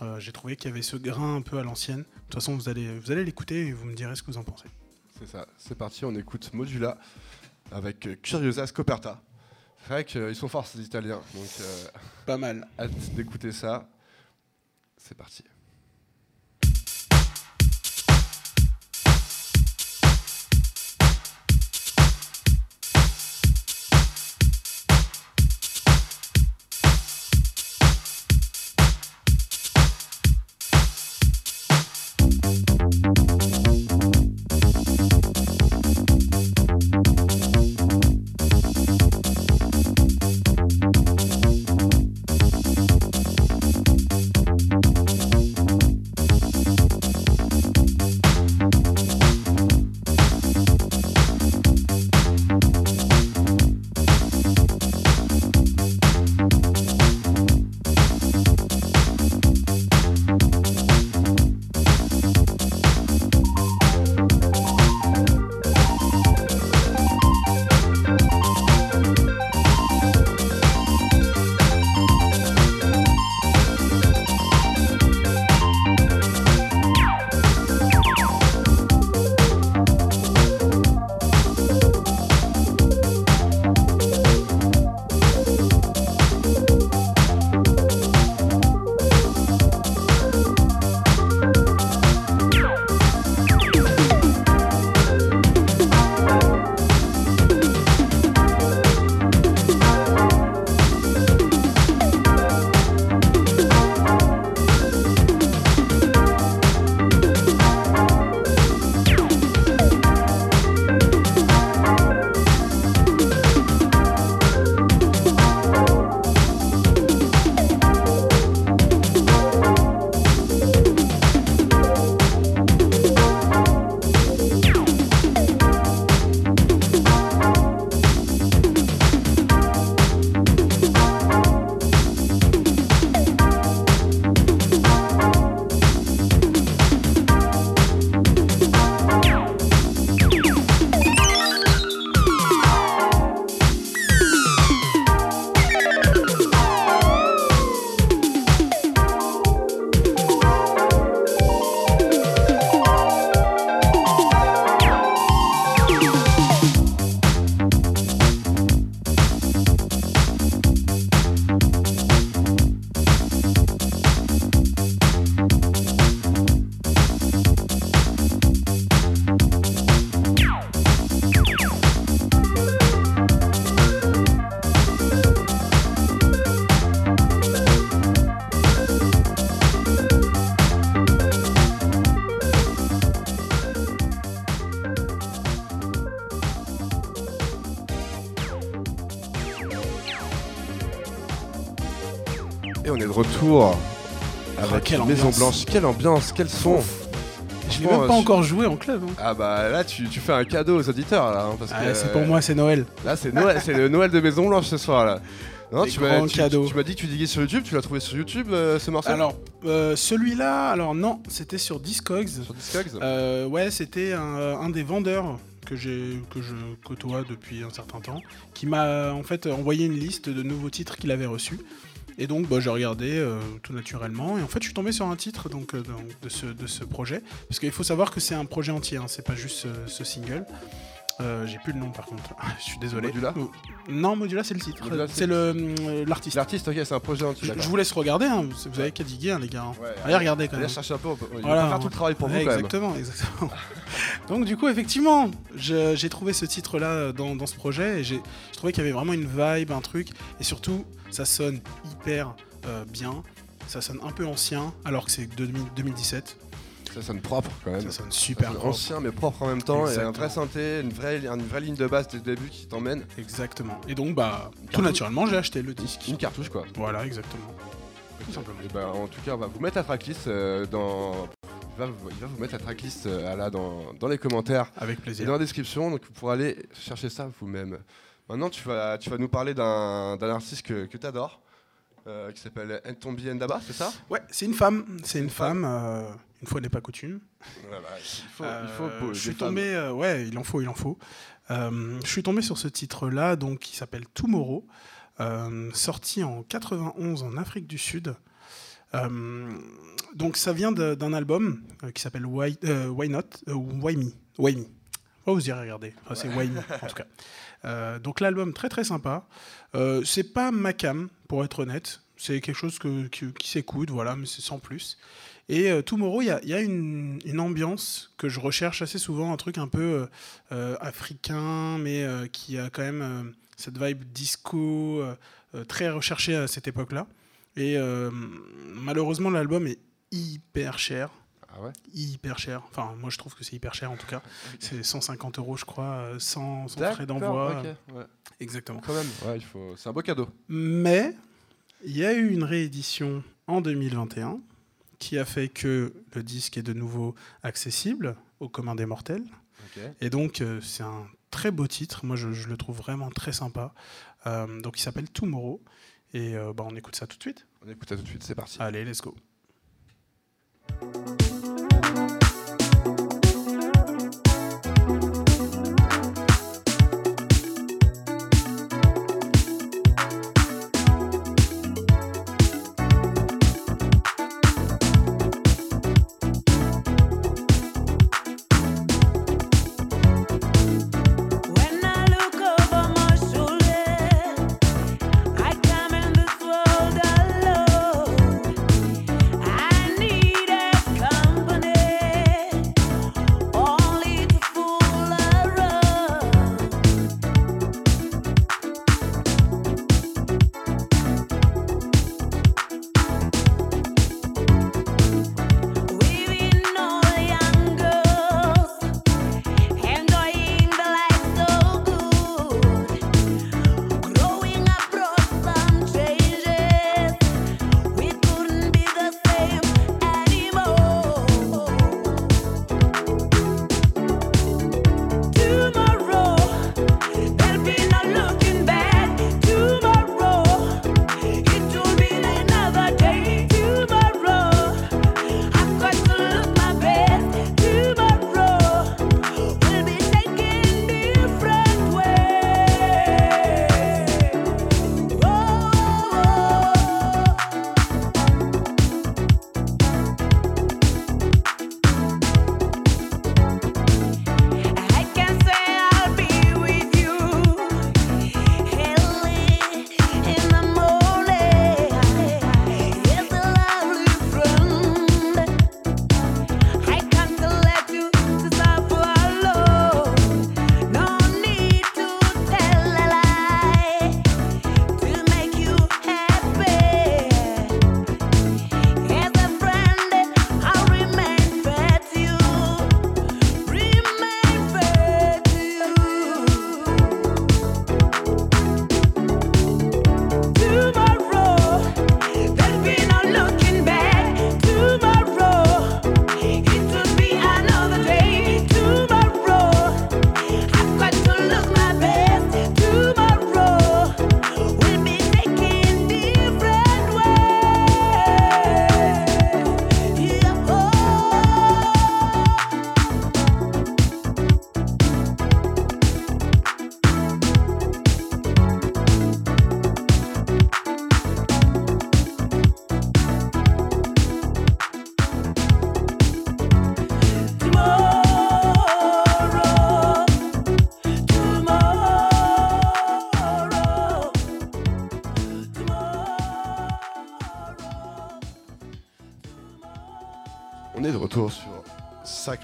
Euh, J'ai trouvé qu'il y avait ce grain un peu à l'ancienne. De toute façon, vous allez, vous allez l'écouter et vous me direz ce que vous en pensez. C'est ça. C'est parti. On écoute Modula avec euh, Curiosa Scoperta. C'est vrai qu'ils sont forts ces Italiens. Donc euh, Pas mal. hâte d'écouter ça. C'est parti. Retour avec quelle Maison ambiance. Blanche. Quelle ambiance, quel son. Je l'ai même pas je- encore joué en club. hein. Ah bah là, tu, tu fais un cadeau aux auditeurs là. hein, parce Ah, que, c'est euh, pour moi, c'est Noël. Là, c'est Noël, c'est le Noël de Maison Blanche ce soir là. Non, tu m'as tu- m'as dit que tu diguais sur YouTube, tu l'as trouvé sur YouTube euh, ce morceau? Alors, euh, celui-là, alors non, c'était sur Discogs. Sur Discogs? Euh, ouais, c'était un, un des vendeurs que j'ai que je côtoie depuis un certain temps, qui m'a en fait envoyé une liste de nouveaux titres qu'il avait reçus. Et donc, bah, j'ai euh, tout naturellement. Et en fait, je suis tombé sur un titre euh, donc, de, ce, de ce projet. Parce qu'il faut savoir que c'est un projet entier, hein, c'est pas juste euh, ce single. Euh, j'ai plus le nom par contre, je suis désolé. Modula Non, Modula c'est le titre, c'est le euh, l'artiste. L'artiste, ok, c'est un projet entier. Je, je vous laisse regarder, hein, vous avez qu'à diguer hein, les gars. hein. Ouais, Allez regarder quand Allez même. chercher un peu, on peut- il Voilà, va faire tout le travail pour vous Ouais, quand même. exactement, exactement. Donc du coup, effectivement, j'ai trouvé ce titre-là dans, dans ce projet et j'ai je trouvais qu'il y avait vraiment une vibe, un truc, et surtout, ça sonne hyper euh, bien. Ça sonne un peu ancien, alors que c'est de 2000 2017. Ça sonne propre quand même. Ça sonne Ça super sonne propre. ancien mais propre en même temps. Et un Exactement. vrai synthé, une vraie, une vraie ligne de basse dès le début qui t'emmène. Exactement. Et donc, bah, tout cartouche. naturellement, j'ai acheté le disque. Une cartouche quoi. Voilà, exactement. Tout simplement. Et ben, en tout cas, on va vous mettre la tracklist euh, dans. Il va, vous- il va vous mettre la tracklist euh, là dans, dans les commentaires Avec et plaisir. dans la description, donc vous pourrez aller chercher ça vous-même. Maintenant, tu vas, tu vas nous parler d'un artiste que, que tu adores, qui s'appelle Ntombi Ndaba, c'est ça? Ouais, c'est une femme. C'est une une femme. femme. euh, une fois n'est pas coutume. Voilà, Il faut, Euh, il faut beau- je suis tombé, euh, ouais, il en faut, il en faut. Euh, je suis tombé sur ce titre-là, donc qui s'appelle Tomorrow, sorti en 91 en Afrique du Sud. Donc ça vient d'un album qui s'appelle Why, Why Not Why Me. Why Me. Oh, vous irez regarder. Enfin, c'est Why Me en tout cas. Donc l'album très très sympa. C'est pas ma cam pour être honnête. C'est quelque chose que, qui, qui s'écoute, voilà, mais c'est sans plus. Et euh, Tomorrow, il y a, il y a une, une ambiance que je recherche assez souvent, un truc un peu euh, euh, africain, mais euh, qui a quand même cette vibe disco très recherchée à cette époque-là. Et malheureusement, l'album est hyper cher. Ah ouais? Hyper cher. Enfin, moi je trouve que c'est hyper cher en tout cas. C'est 150 euros, je crois, sans, sans frais d'envoi. ok, ouais. Exactement. Quand même, ouais, il faut... c'est un beau cadeau. Mais il y a eu une réédition en 2021 qui a fait que le disque est de nouveau accessible au commun des mortels. Et donc, euh, c'est un très beau titre. Moi, je, je le trouve vraiment très sympa. Euh, donc, il s'appelle Tomorrow. Et euh, bah, on écoute ça tout de suite. On écoute ça tout de suite, c'est parti. Allez, let's go.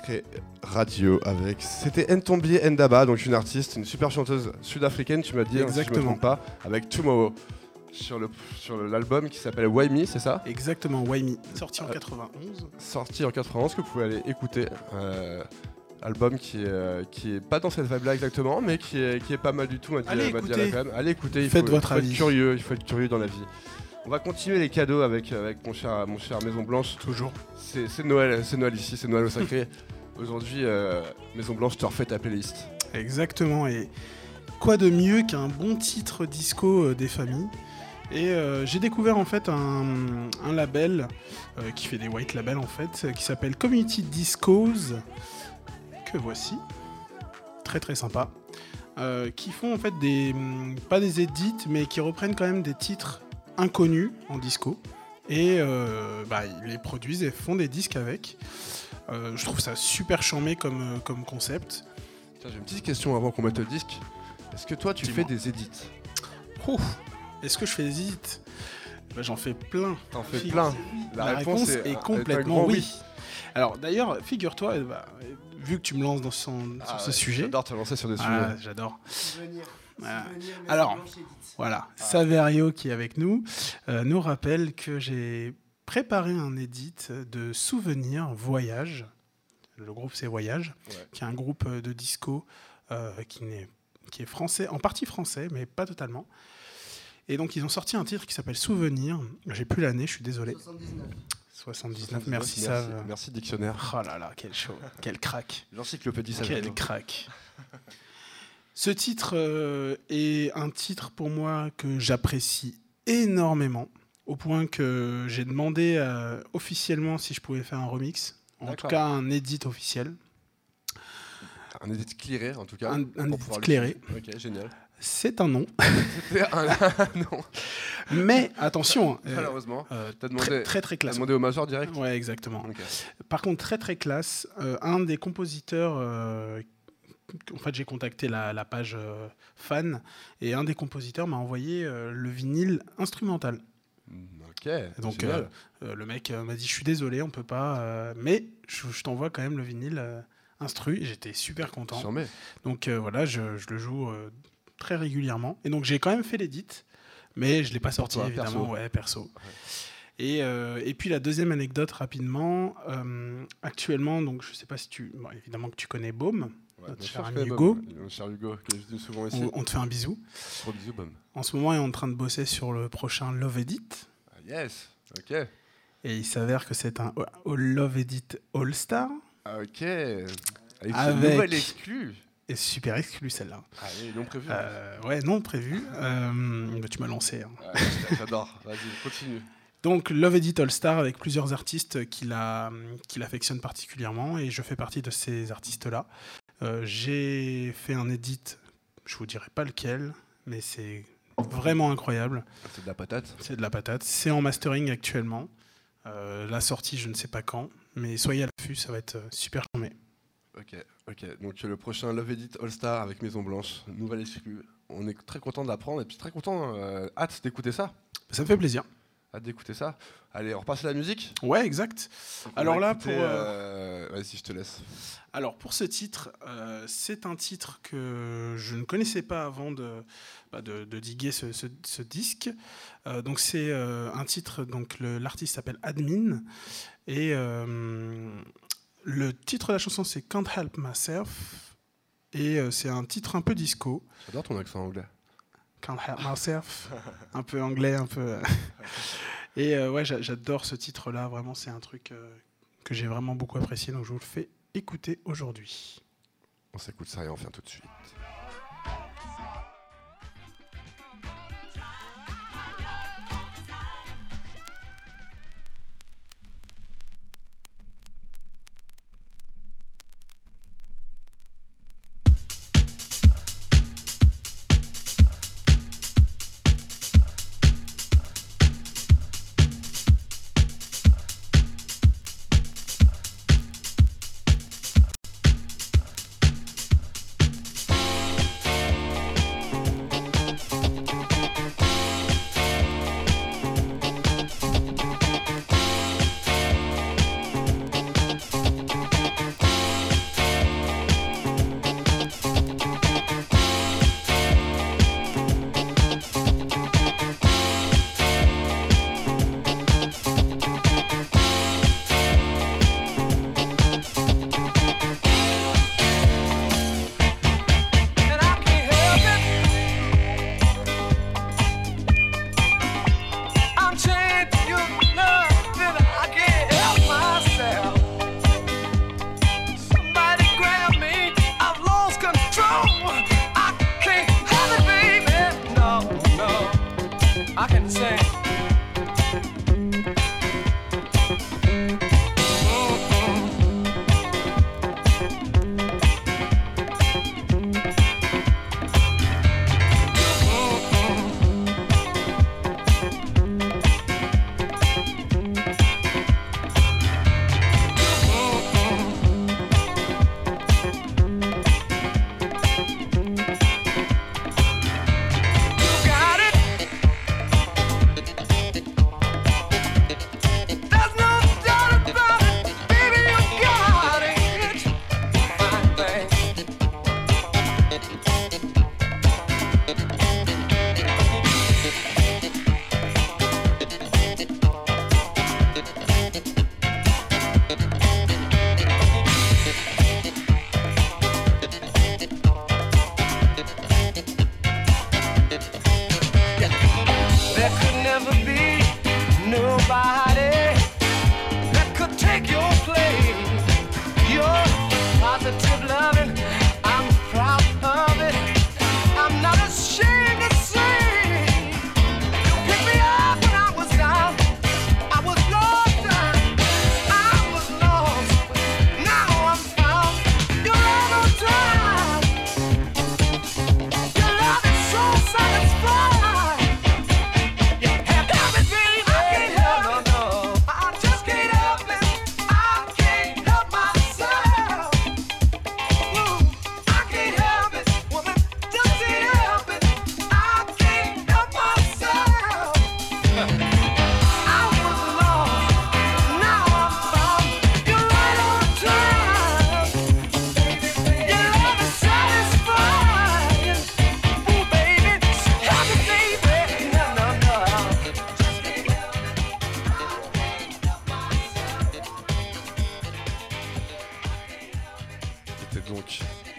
Sacré Radio avec. C'était Ntombie Ndaba, donc une artiste, une super chanteuse sud-africaine, tu m'as dit, hein, si je me Exactement. trompe pas, avec Tomorrow sur le sur l'album qui s'appelle Why Me, c'est ça? Exactement, Why Me, sorti en Euh, 91. Sorti en 91 que vous pouvez aller écouter. Euh, album qui est, euh, qui est pas dans cette vibe là exactement, mais qui est, qui est pas mal du tout. m'a dit- Allez m'a dit écouter. la femme. Allez écouter, il Faites faut, votre il faut être avis. curieux, il faut être curieux dans la vie. On va continuer les cadeaux avec, avec mon, cher, mon cher Maison Blanche. Toujours. C'est c'est Noël, c'est Noël ici, c'est Noël au sacré. Aujourd'hui, euh, Maison Blanche te refait ta playlist. Exactement. Et quoi de mieux qu'un bon titre disco euh, des familles Et euh, j'ai découvert en fait un, label qui fait des white labels en fait, qui s'appelle Community Discos, que voici, très très sympa, qui font en fait des hum, pas des edits, mais qui reprennent quand même des titres inconnus en disco et bah, ils les produisent et font des disques avec. Euh, je trouve ça super charmé comme, euh, comme concept. Tiens, j'ai une petite question avant qu'on mette le disque. Est-ce que toi, tu Dis-moi. fais des edits. Est-ce que je fais des hits Bah, J'en fais plein. T'en fais Fig- plein. La, réponse, est, complètement oui. Alors d'ailleurs, figure-toi, bah, euh, vu que tu me lances dans son- sur Ah ce ouais, sujet, J'adore te lancer sur des Ah, sujets. j'adore. Voilà. Alors. Voilà, Saverio qui est avec nous euh, nous rappelle que j'ai préparé un edit de Souvenirs Voyage. Le groupe c'est Voyage, Ouais. qui est un groupe euh, de disco euh, qui, n'est- qui est français, en partie français, mais pas totalement. Et donc ils ont sorti un titre qui s'appelle Souvenir. J'ai plus l'année, je suis désolé. 79. 79, merci merci, dictionnaire. Oh là là, quel show, quel crack. L'encyclopédie Quel crack. Ce titre euh, est un titre pour moi que j'apprécie énormément, au point que j'ai demandé euh, officiellement si je pouvais faire un remix, en tout cas un edit officiel. Un edit clearé en tout cas. Un- un edit l'utiliser. Ok, génial. C'est un nom, un. non, mais attention, euh, malheureusement. euh, T'as très demandé, très très classe. demandé au major direct Ouais, exactement. Par contre, très très classe. Euh, un des compositeurs, euh, en fait, j'ai contacté la, la page fan et un des compositeurs m'a envoyé le vinyle instrumental. Mm, Ok. Donc, génial. Euh, le mec euh, m'a dit Je suis désolé, on peut pas, euh, mais je, je t'envoie quand même le vinyle euh, instru. J'étais super content. Donc euh, voilà, je, je le joue euh, très régulièrement. Et donc j'ai quand même fait l'édit, mais je l'ai pas sorti toi, évidemment, perso. ouais, perso. Et, euh, et puis la deuxième anecdote rapidement, euh, actuellement, donc je sais pas si tu, bon, évidemment que tu connais Baume, Ouais, notre bien cher ami Hugo. Bob. Mon cher Hugo, qui est venu souvent ici. on, on te fait un bisou. Gros. En ce moment, il est en train de bosser sur le prochain Love Edit. Ah, yes. Ok. Et il s'avère que c'est un Love Edit All Star. Ah, ok. Avec, Avec- nouvel exclu. Et super exclu celle-là. Allez, non prévu. Euh, ouais, non prévu. Euh, bah, tu m'as lancé. hein. Ouais, J'adore. Vas-y, continue. Donc Love Edit All Star avec plusieurs artistes qu'il qu'il affectionne particulièrement et je fais partie de ces artistes-là. Euh, J'ai fait un edit, je vous dirai pas lequel, mais c'est vraiment incroyable. C'est de la patate. C'est de la patate. C'est en mastering actuellement. Euh, la sortie, je ne sais pas quand, mais soyez à l'affût, ça va être euh, super charmé. Ok, ok. Donc le prochain Love Edit All Star avec Maison Blanche, nouvelle exclu. On est très content de l'apprendre et puis très content, euh, hâte d'écouter ça. Ça me fait plaisir. Hâte d'écouter ça. Allez, on repasse à la musique. Ouais, exact. Alors là, écouter, pour, euh, Vas-y, je te laisse. Alors pour ce titre, euh, c'est un titre que je ne connaissais pas avant de, bah, de, de diguer ce, ce- ce disque. Euh, donc c'est euh, un titre, donc l'artiste s'appelle Admin et euh, le titre de la chanson c'est Can't Help Myself et euh, c'est un titre un peu disco. J'adore ton accent anglais. Can't Help Myself, un peu anglais, un peu. euh. Et euh, ouais, j'a- j'adore ce titre-là. Vraiment, c'est un truc euh, que j'ai vraiment beaucoup apprécié. Donc je vous le fais écouter aujourd'hui. On s'écoute ça et on revient tout de suite.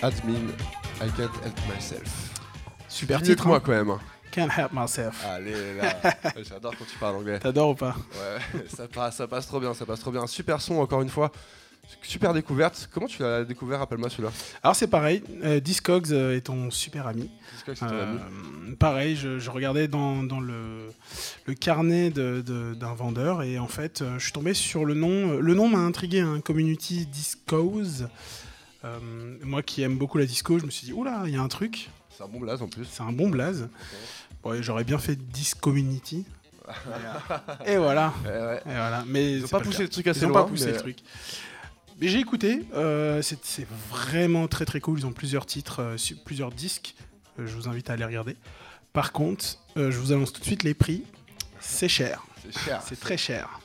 Admin, I can't help myself. Super titre. moi hein. quand même. hein. Can't help myself. Allez là, j'adore quand tu parles anglais. T'adores ou pas? Ouais, ça passe, ça passe trop bien, ça passe trop bien. Super son encore une fois. Super découverte. Comment tu l'as découvert Rappelle-moi celui-là? Alors c'est pareil, euh, Discogs euh, est ton super ami. Discogs, c'est ton Euh, ami. pareil, je, je regardais dans, dans le, le carnet d'un vendeur et en fait, euh, je suis tombé sur le nom. Le nom m'a intrigué, un community Discos. Euh, moi qui aime beaucoup la disco, je me suis dit, oula, il y a un truc, C'est un bon blaze en plus. c'est un bon blaze. Bon, j'aurais bien fait Discommunity. et voilà. Ouais. Et voilà. Mais Ils ont c'est pas le poussé le truc assez Ils loin. pas poussé mais- le truc. Mais j'ai écouté, euh, c'est vraiment très très cool. Ils ont plusieurs titres, euh, plusieurs disques. Euh, je vous invite à aller regarder. Par contre, je vous annonce tout de suite les prix. C'est cher, C'est cher. c'est très cher.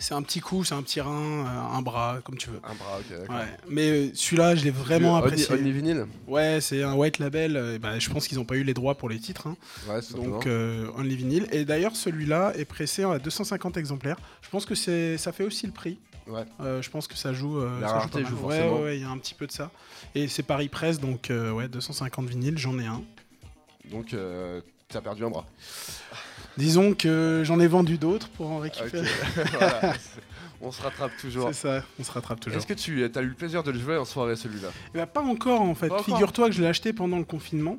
C'est un petit coup, c'est un petit rein, euh, un bras, comme tu veux. un bras, ok, d'accord. Ouais. Mais euh, celui-là, je l'ai vraiment Only- apprécié. Only vinyle Ouais, c'est un white label. euh, et ben, je pense qu'ils n'ont pas eu les droits pour les titres. hein. Ouais, c'est simplement. Donc euh, Only Vinyl. Et d'ailleurs, celui-là est pressé à 250 exemplaires. Je pense que c'est, ça fait aussi le prix. Ouais. Euh, je pense que ça joue. euh, La ça joue rareté pas mal. joue Ouais, forcément. ouais, ouais, il y a un petit peu de ça. Et c'est Paris Presse, donc euh, ouais, 250 vinyles, j'en ai un. Donc, euh, t'as perdu un bras. Disons que j'en ai vendu d'autres pour en récupérer. Voilà. On se rattrape toujours. C'est ça, on se rattrape toujours. Est-ce que tu as eu le plaisir de le jouer en soirée celui-là? Eh ben, pas encore en fait. Figure-toi que je l'ai acheté pendant le confinement.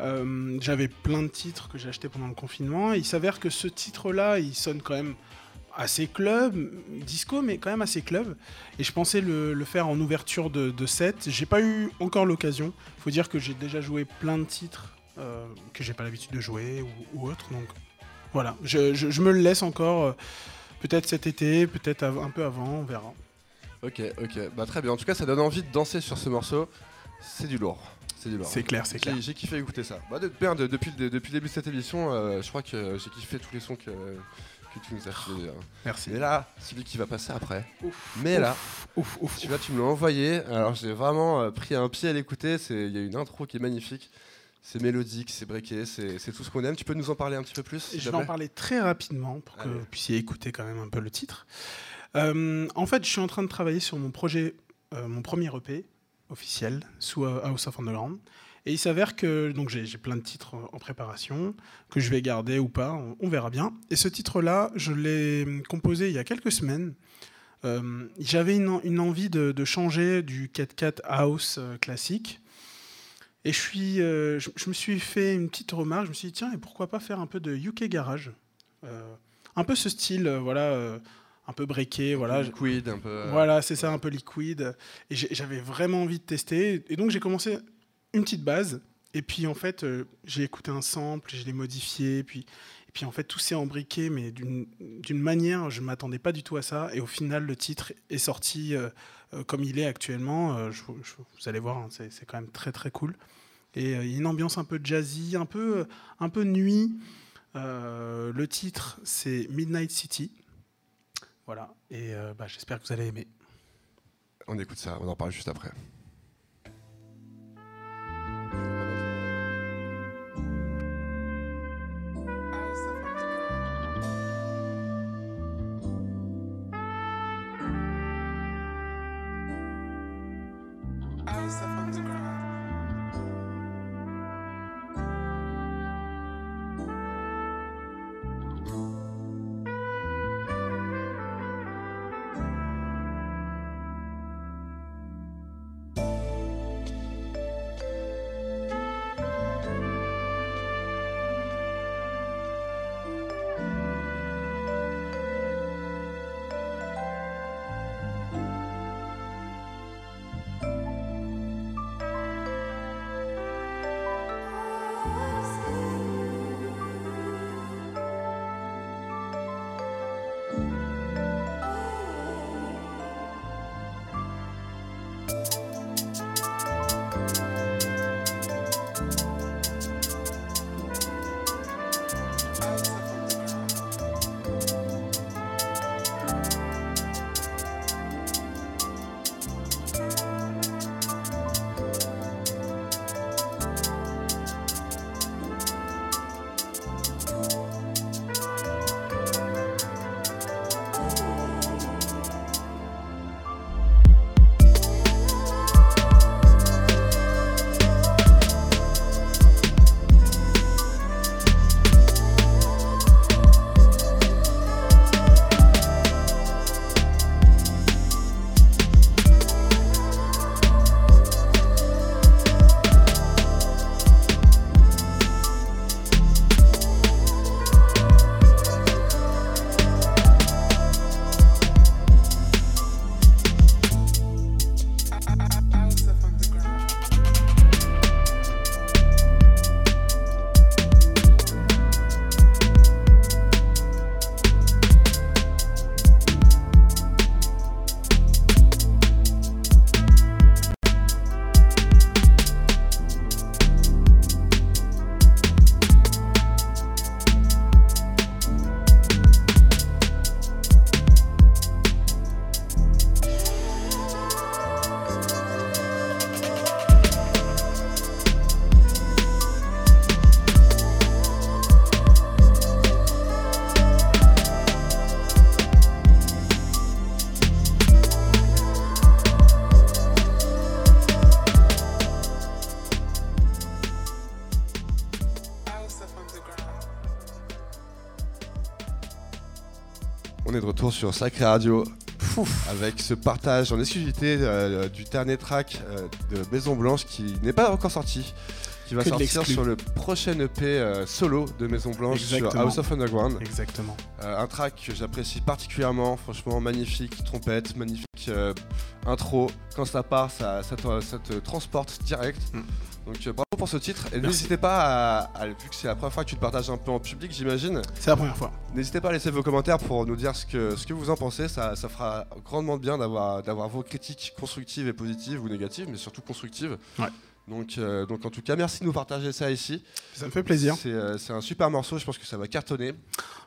Euh, J'avais plein de titres que j'ai achetés pendant le confinement. Et il s'avère que ce titre-là, il sonne quand même assez club, disco, mais quand même assez club. Et je pensais le, le faire en ouverture de, de set. J'ai pas eu encore l'occasion. Faut dire que j'ai déjà joué plein de titres euh, que j'ai pas l'habitude de jouer ou, ou autre. Donc voilà, je, je- je me le laisse encore. euh, peut-être cet été, peut-être un peu avant, on verra. Ok, ok. Bah très bien. En tout cas, ça donne envie de danser sur ce morceau. C'est du lourd. C'est du lourd. C'est clair, c'est clair. J'ai kiffé écouter ça. Bah, de- de- depuis, le- depuis le début de cette émission, euh, je crois que j'ai kiffé tous les sons que, que tu nous as filés. hein. Merci. Et là, celui qui va passer après. Ouf, Mais là, ouf, ouf. celui-là, tu me l'as envoyé. Alors, j'ai vraiment euh, pris un pied à l'écouter. C'est- Il y a une intro qui est magnifique. C'est mélodique, c'est breaké, c'est tout ce qu'on aime. Tu peux nous en parler un petit peu plus Je vais en parler très rapidement pour que Allez. vous puissiez écouter quand même un peu le titre. Euh, en fait, je suis en train de travailler sur mon projet, euh, mon premier EP officiel sous euh, House of Underground. Et il s'avère que donc j'ai plein de titres en préparation que je vais garder ou pas, on, on verra bien. Et ce titre-là, je l'ai composé il y a quelques semaines. Euh, J'avais une, en- une envie de, de changer du 4-4 house classique. Et je, suis, euh, je, je me suis fait une petite remarque. Je me suis dit, tiens, et pourquoi pas faire un peu de UK Garage? Euh, Un peu ce style, euh, voilà, un peu breaké, voilà. Liquid, un peu. Voilà, c'est ça, un peu liquide. Et j'avais vraiment envie de tester. Et donc j'ai commencé une petite base. Et puis en fait, j'ai écouté un sample, je l'ai modifié. Puis, puis en fait, tout s'est embriqué, mais d'une manière, je ne m'attendais pas du tout à ça. Et au final, le titre est sorti euh, euh, comme il est actuellement. Euh, je- vous allez voir, hein, c'est quand même très très cool. Et il y a une ambiance un peu jazzy, un peu, un peu nuit. Le titre, c'est Midnight City. Voilà. Et bah, j'espère que vous allez aimer. On écoute ça, on en parle juste après. Retour sur Sacré Radio avec ce partage en exclusivité euh, du dernier track euh, de Maison Blanche qui n'est pas encore sorti, qui va Que sortir sur le prochain EP euh, solo de Maison Blanche sur. House of Underground. Exactement. Un track que j'apprécie particulièrement, franchement magnifique, trompette, magnifique intro. Quand ça part, ça, ça te, ça te transporte direct. Mm. Donc bravo pour ce titre. Et n'hésitez pas à, à- vu que c'est la première fois que tu le partages un peu en public, j'imagine, C'est la première fois. n'hésitez pas à laisser vos commentaires pour nous dire ce que, ce que vous en pensez. Ça, ça fera grandement de bien d'avoir d'avoir vos critiques constructives et positives ou négatives, mais surtout constructives. Ouais. Donc, euh, donc en tout cas, merci de nous partager ça ici. Ça me fait plaisir. C'est euh, c'est un super morceau, je pense que ça va cartonner.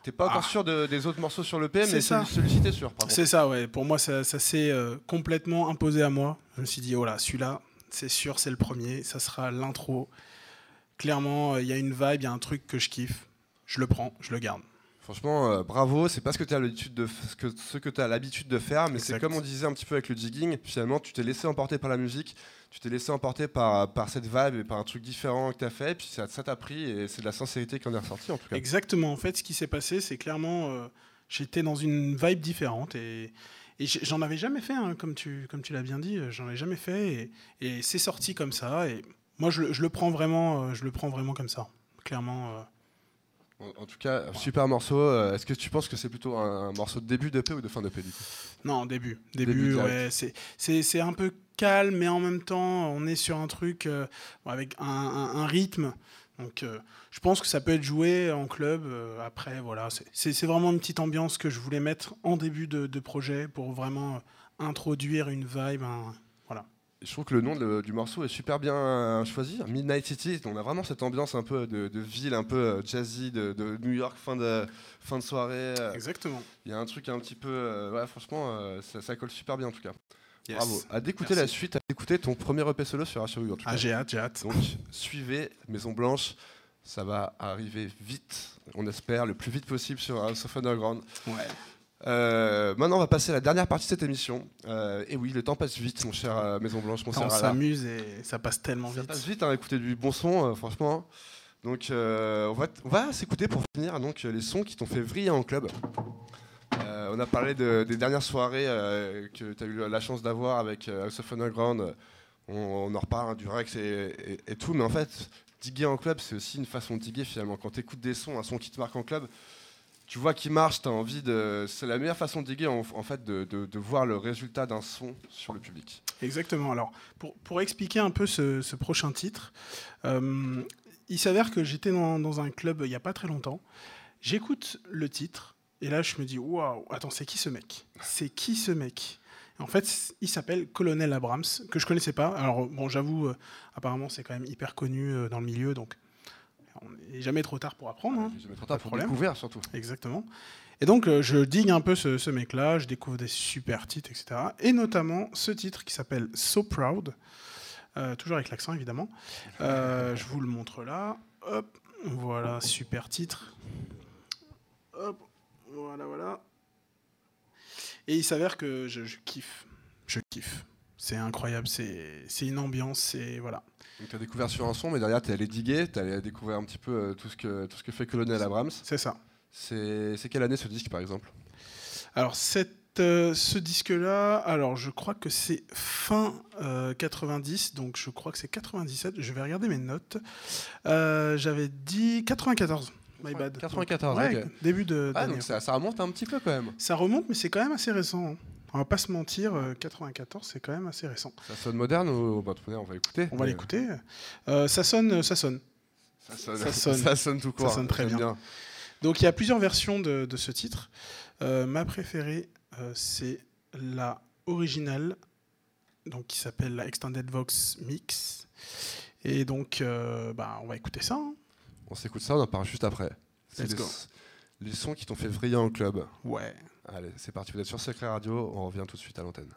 T'es pas encore Ah. sûr de- des autres morceaux sur le P, mais ça. celui-ci t'es sûr. Par contre. C'est ça, ouais. Pour moi, ça, ça s'est euh, complètement imposé à moi. Je me suis dit, oh là, celui-là, c'est sûr, c'est le premier. Ça sera l'intro. Clairement, euh, il y a une vibe, il y a un truc que je kiffe. Je le prends, je le garde. Franchement, euh, bravo. C'est pas ce que tu as l'habitude de, ce que, ce que as l'habitude de faire, mais c'est comme on disait un petit peu avec le jigging. Finalement, tu t'es laissé emporter par la musique, tu t'es laissé emporter par, par cette vibe et par un truc différent que tu as fait, et puis ça ça t'a pris et c'est de la sincérité qui en est ressortie en tout cas. Exactement. En fait, ce qui s'est passé, c'est clairement, euh, j'étais dans une vibe différente et, et j'en avais jamais fait, hein, comme tu, comme tu l'as bien dit, euh, j'en ai jamais fait et, et c'est sorti comme ça. Et moi, je, le- je le prends vraiment, euh, je le prends vraiment comme ça. Clairement. euh, En, en tout cas, super morceau. Est-ce que tu penses que c'est plutôt un, un morceau de début de P ou de fin de P du coup? Non, début. Début ouais. C'est, c'est, c'est un peu calme, mais en même temps, on est sur un truc euh, avec un, un- un rythme. Donc, euh, je pense que ça peut être joué en club. euh, après, voilà. C'est, vraiment une petite ambiance que je voulais mettre en début de, de projet pour vraiment euh, introduire une vibe. un- voilà. Je trouve que le nom de- du morceau est super bien choisi. Midnight City, on a vraiment cette ambiance un peu de, de ville, un peu jazzy, de, New York, fin de, fin de soirée. Exactement. Il y a un truc un petit peu. euh, ouais, franchement, ça, ça colle super bien en tout cas. Yes. Bravo. À d'écouter la suite, à écouter ton premier EP solo sur HRU en tout cas. Ah, j'ai hâte, j'ai hâte. Donc suivez Maison Blanche, ça va arriver vite, on espère, le plus vite possible sur House of Underground. Ouais. Euh, maintenant, on va passer à la dernière partie de cette émission. Euh, et oui, le temps passe vite, mon cher euh, Maison Blanche, mon On s'amuse et ça passe tellement Ça vite. passe vite, hein, écouter du bon son, euh, franchement. Donc, euh, on va, on va s'écouter pour finir donc, euh, les sons qui t'ont fait vriller en club. Euh, on a parlé de- des dernières soirées euh, que tu as eu la chance d'avoir avec euh, House of Underground. On, en reparle hein, du Rex et, tout, mais en fait, diguer en club, c'est aussi une façon de diguer finalement. Quand tu écoutes des sons, un son qui te marque en club, tu vois qu'il marche, tu as envie de. C'est la meilleure façon de diguer en, fait de, voir le résultat d'un son sur le public. Exactement. Alors, pour, pour expliquer un peu ce, prochain titre, il s'avère que j'étais dans, dans un club il n'y a pas très longtemps. J'écoute le titre et là, je me dis waouh, attends, c'est qui ce mec? C'est qui ce mec? En fait, il s'appelle Colonel Abrams, que je connaissais pas. Alors, bon, j'avoue, euh, apparemment, c'est quand même hyper connu euh, dans le milieu, donc on n'est jamais trop tard pour apprendre. hein. Mettre Pas de pour découvrir surtout. Exactement. Et donc, euh, je digue un peu ce, ce mec-là, je découvre des super titres, etc. Et notamment ce titre qui s'appelle So Proud, toujours avec l'accent évidemment. Je vous le montre là. Hop, voilà, super titre. Hop, voilà, voilà. Et il s'avère que je, je kiffe. Je kiffe. C'est incroyable, c'est une ambiance, c'est. Voilà. Donc tu as découvert sur un son, mais derrière tu es allé diguer, tu es allé découvrir un petit peu euh, tout, ce que, tout ce que fait Colonel Abrams. C'est ça. C'est quelle année ce disque par exemple? Alors, cette, euh, ce disque-là, alors je crois que c'est fin euh, 90, donc je crois que c'est 97. Je vais regarder mes notes. Euh, J'avais dit 94. My bad. 94, Ouais, début de. Ah donc ça, ça remonte un petit peu quand même. Ça remonte, mais c'est quand même assez récent. hein. On va pas se mentir, euh, 94, c'est quand même assez récent. Ça sonne moderne ou bah, on va écouter. On va Mais l'écouter. Euh, ça sonne, ça sonne. Ça sonne, Ça sonne. ça sonne tout court. sonne très bien. Donc il y a plusieurs versions de, de ce titre. Euh, ma préférée, euh, c'est la originale, donc qui s'appelle la Extended Vox Mix. Et donc, euh, bah, on va écouter ça. hein. On s'écoute ça, on en parle juste après. C'est les, les sons qui t'ont fait vriller en club. Ouais. Allez, c'est parti, vous êtes sur Secret Radio, on revient tout de suite à l'antenne.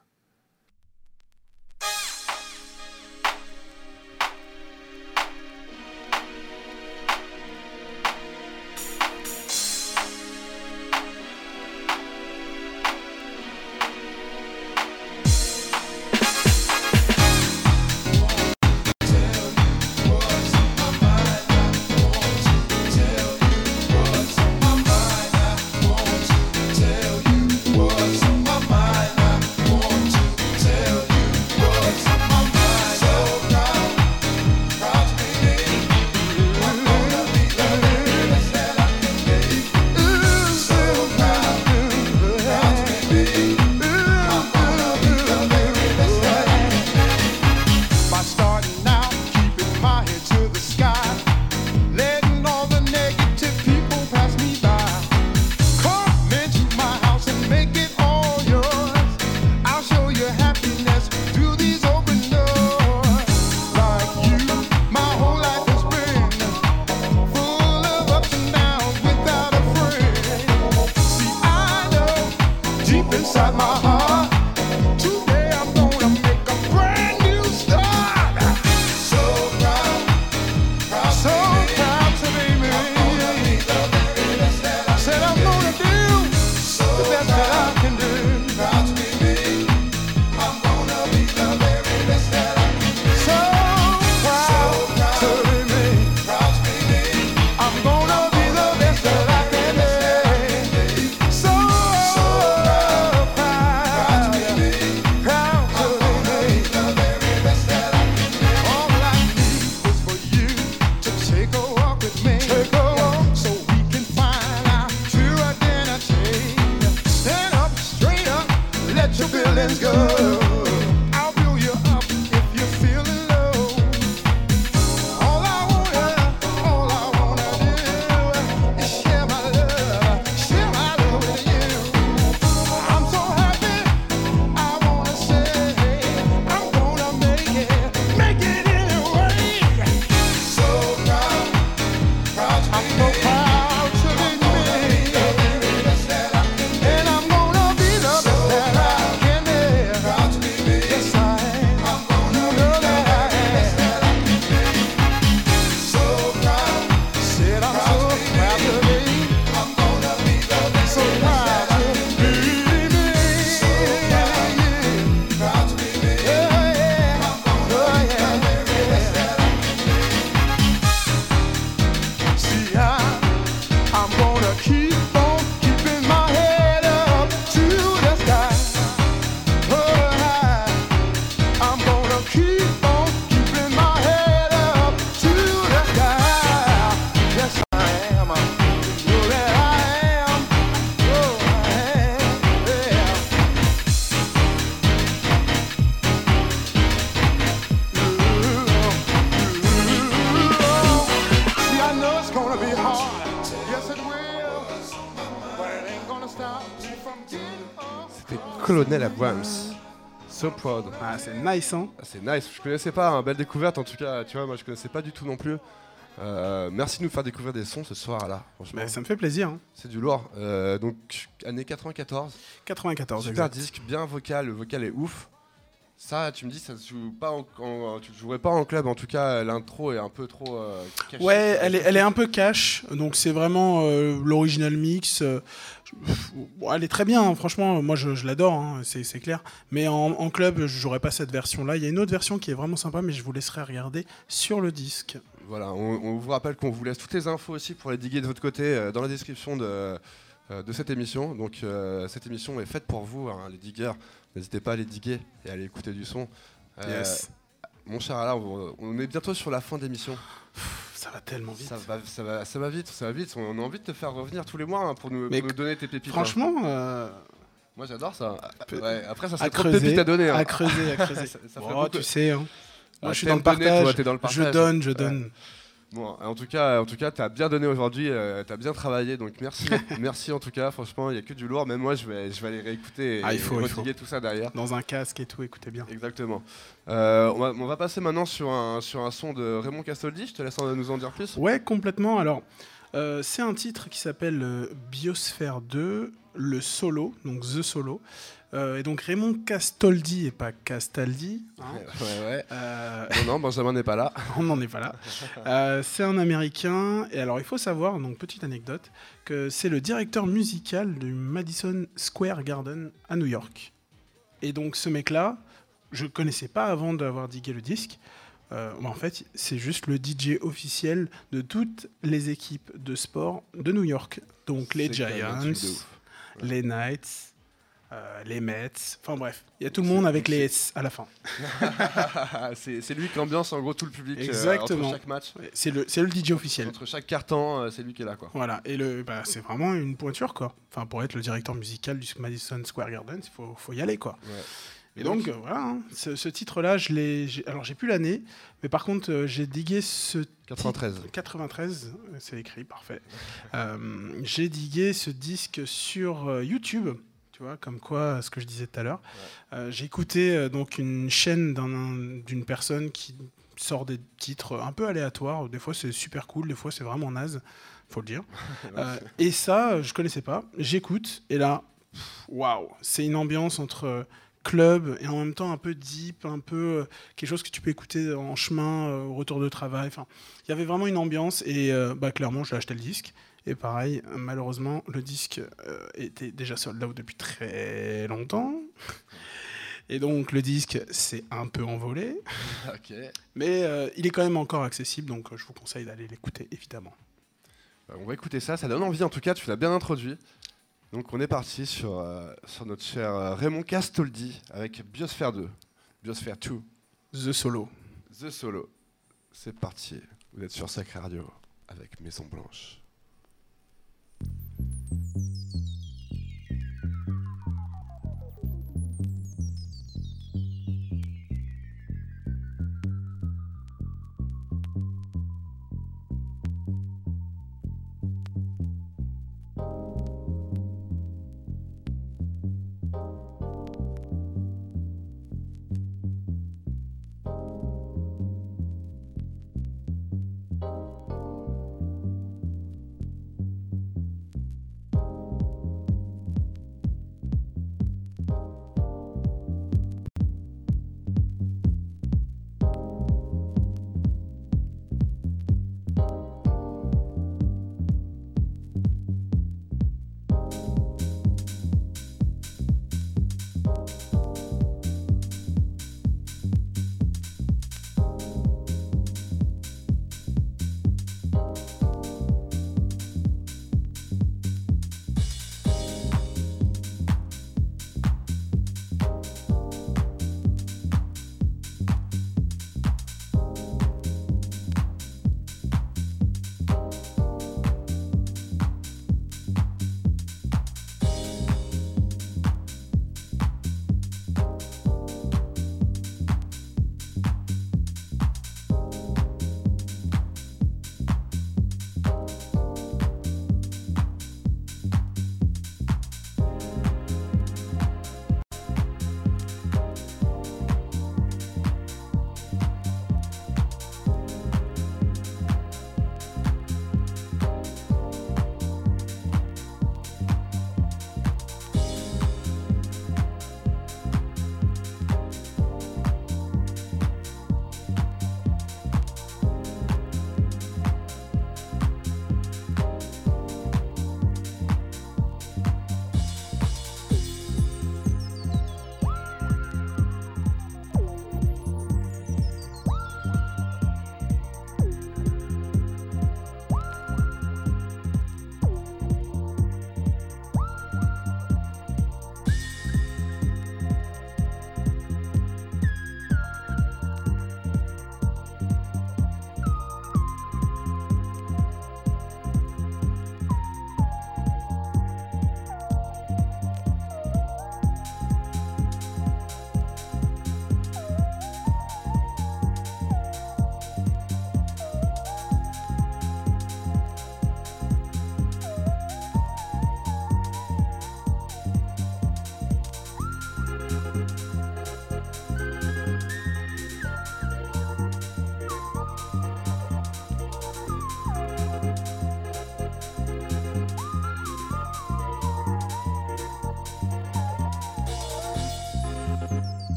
Colonel Abrams. So proud. Ah, c'est nice, hein Ah, c'est nice, je connaissais pas, hein, belle découverte en tout cas, tu vois, moi je connaissais pas du tout non plus. Euh, merci de nous faire découvrir des sons ce soir là, franchement. Bah, Ça me fait plaisir. hein. C'est du lourd. Euh, donc, année 94, 94, super exact. disque, bien vocal, le vocal est ouf. Ça, tu me dis, ça se joue pas en, en- tu le jouerais pas en club, en tout cas, l'intro est un peu trop. euh, cachée. Ouais, elle est, elle est un peu cash, donc c'est vraiment euh, l'original mix. euh, elle est très bien, hein, franchement, moi je, je l'adore, hein, c'est c'est clair. Mais en, en club, je jouerais pas cette version-là. Il y a une autre version qui est vraiment sympa, mais je vous laisserai regarder sur le disque. Voilà, on, on vous rappelle qu'on vous laisse toutes les infos aussi pour les diguer de votre côté euh, dans la description de, de cette émission. Donc, euh, cette émission est faite pour vous, hein, les digueurs. N'hésitez pas à les diguer et à aller écouter du son. Euh, Yes. Mon cher Alain, on, on est bientôt sur la fin d'émission. Ça va tellement vite. Ça va, ça, va, ça va vite, ça va vite. On a envie de te faire revenir tous les mois hein, pour, nous, Mais pour nous donner tes pépites. hein. Franchement, euh, Moi j'adore ça. Ouais, après, ça serait trop de pépites à donner. hein. à creuser, à creuser. Ça- ça beaucoup. tu sais, moi je suis dans le donner, partage. toi, dans le je partage. donne, je Ouais. Bon, en tout cas, en tout cas, t'as bien donné aujourd'hui, euh, t'as bien travaillé, donc merci, merci en tout cas. Franchement, il y a que du lourd. Même moi, je vais, je vais aller réécouter et, Ah, il faut, et il faut. tout ça derrière. Dans un casque et tout, écoutez bien. Exactement. Euh, on, va, on va passer maintenant sur un, sur un son de Raymond Castoldi. Je te laisse en- nous en dire plus. Ouais, complètement. Alors, euh, c'est un titre qui s'appelle euh, Biosphère 2, le solo, donc The Solo. Euh, et donc Raymond Castoldi et pas Castaldi. hein. Ouais, ouais. Euh, Non, non, Benjamin n'est pas là. on n'en est pas là. Euh, c'est un Américain. Et alors, il faut savoir, donc petite anecdote, que c'est le directeur musical du Madison Square Garden à New York. Et donc, ce mec-là, je connaissais pas avant d'avoir digué le disque. Bah, en fait, c'est juste le DJ officiel de toutes les équipes de sport de New York. Donc, les Giants, les Knights, euh, les Mets. Enfin bref, il y a tout le monde avec les S à la fin. c'est lui qui ambiance en gros tout le public euh, Exactement. entre chaque match. C'est le, le DJ officiel. Entre chaque carton, euh, c'est lui qui est là. Quoi. Voilà, et le, bah, c'est vraiment une pointure, quoi. Enfin, pour être le directeur musical du Madison Square Garden, il faut, faut y aller, quoi. Ouais. Et donc, voilà, hein, ce, ce titre-là, je l'ai. Alors, j'ai plus l'année, mais par contre, j'ai digué ce. 93. titre- 93, euh, c'est écrit, parfait. J'ai digué ce disque sur YouTube. Tu vois, comme quoi, ce que je disais tout à l'heure. Euh, j'ai écouté euh, donc une chaîne d'un- d'une personne qui sort des titres un peu aléatoires. Des fois, c'est super cool, des fois, c'est vraiment naze, faut le dire. Euh, et ça, euh, je connaissais pas. J'écoute, et là, waouh, c'est une ambiance entre euh, club et en même temps un peu deep, un peu euh, quelque chose que tu peux écouter en chemin, euh, au retour de travail. Enfin, il y avait vraiment une ambiance, et euh, bah, clairement, j'ai acheté le disque. Et pareil, malheureusement, le disque euh, était déjà sold out depuis très longtemps. Et donc, le disque s'est un peu envolé. Ok. Mais euh, il est quand même encore accessible, donc euh, je vous conseille d'aller l'écouter, évidemment. Euh, On va écouter ça, ça donne envie en tout cas, tu l'as bien introduit. Donc on est parti sur, euh, sur notre cher Raymond Castoldi avec Biosphère 2. Biosphère 2, The Solo. The Solo. C'est parti, vous êtes sur Sacré Radio avec Maison Blanche. Thank you.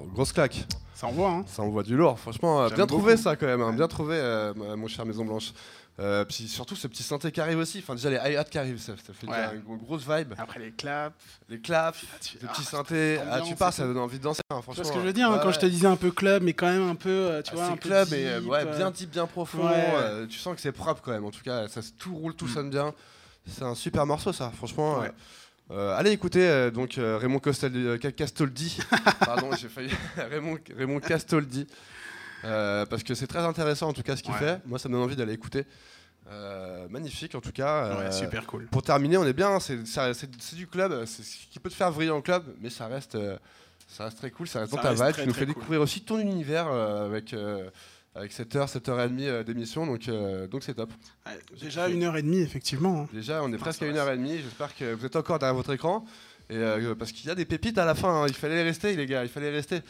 Waouh, grosse claque. Ça envoie, hein Ça envoie du lourd. Franchement, euh, J'aime bien trouvé beaucoup. ça quand même. hein. Bien trouvé, euh, mon cher Maison Blanche. Euh, puis surtout ce petit synthé qui arrive aussi. Enfin, déjà les hi-hats qui arrivent, ça, ça fait Ouais. déjà une grosse vibe. Après les claps. Les claps, tu- les ah, petits synthés. Ah, tu et pars, ça donne envie de danser. hein, franchement. vois ce que je veux dire hein, Quand je te disais un peu club, mais quand même un peu, euh, tu Ah, vois, un c'est peu club deep, et ouais, bien deep, bien profond. ouais. euh, tu sens que c'est propre quand même. En tout cas, ça tout roule, tout sonne bien. C'est un super morceau, ça. Franchement. Euh, allez écouter euh, donc euh, Raymond Costel, euh, Ca- Castoldi. Pardon, j'ai failli. Raymond, Raymond Castoldi. Parce que c'est très intéressant en tout cas ce qu'il Ouais. fait. Moi, ça me donne envie d'aller écouter. Magnifique en tout cas. Ouais, super cool. Pour terminer, on est bien. C'est ça- c'est- du club. C'est ce qui peut te faire vriller en club, mais ça reste, ça reste très cool. Ça reste Ça dans ta vibe. Tu nous fais cool. découvrir aussi ton univers avec. Avec 7h, 7h30 euh, d'émission, donc euh, donc c'est top. Ouais, déjà une heure et demie, effectivement. hein. Déjà, on est Ah, presque à va, 1h30. J'espère que vous êtes encore derrière votre écran. Et, euh, parce qu'il y a des pépites à la fin. hein. Il fallait rester, les gars. Il fallait rester.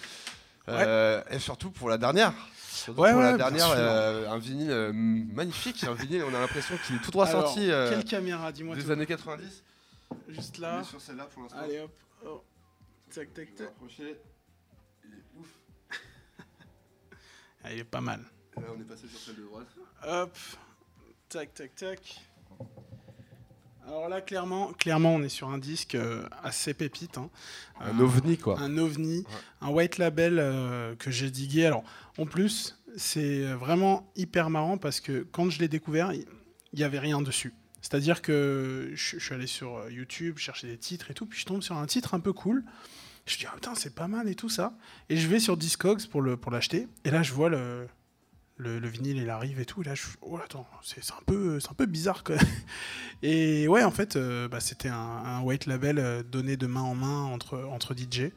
Euh, et surtout pour la dernière. Surtout Ouais, pour la dernière, un vinyle magnifique. Un vinyle, on a l'impression qu'il est tout droit Alors, sorti Quelle caméra Dis-moi des tout. années 90. Juste On là. est sur celle-là pour l'instant. Allez hop. Oh. Tac, tac, tac. rapprocher. Il est ouf. Il est pas mal. Là, on est passé sur celle de droite. Hop. Tac, tac, tac. Alors là, clairement, clairement, on est sur un disque euh, assez pépite. hein. Un Euh, ovni, quoi. un ovni, un white label euh, que j'ai digué. Alors, en plus, c'est vraiment hyper marrant parce que quand je l'ai découvert, il n'y avait rien dessus. C'est-à-dire que je, je suis allé sur euh, YouTube, chercher des titres et tout, puis je tombe sur un titre un peu cool. Je dis, ah putain, c'est pas mal et tout ça. Et je vais sur Discogs pour le pour l'acheter. Et là, je vois le, le, le vinyle, il arrive et tout. Et là, je oh, attends, c'est un, peu- un peu bizarre. Et ouais, en fait, euh, bah, c'était un, un white label euh, donné de main en main entre, entre DJ.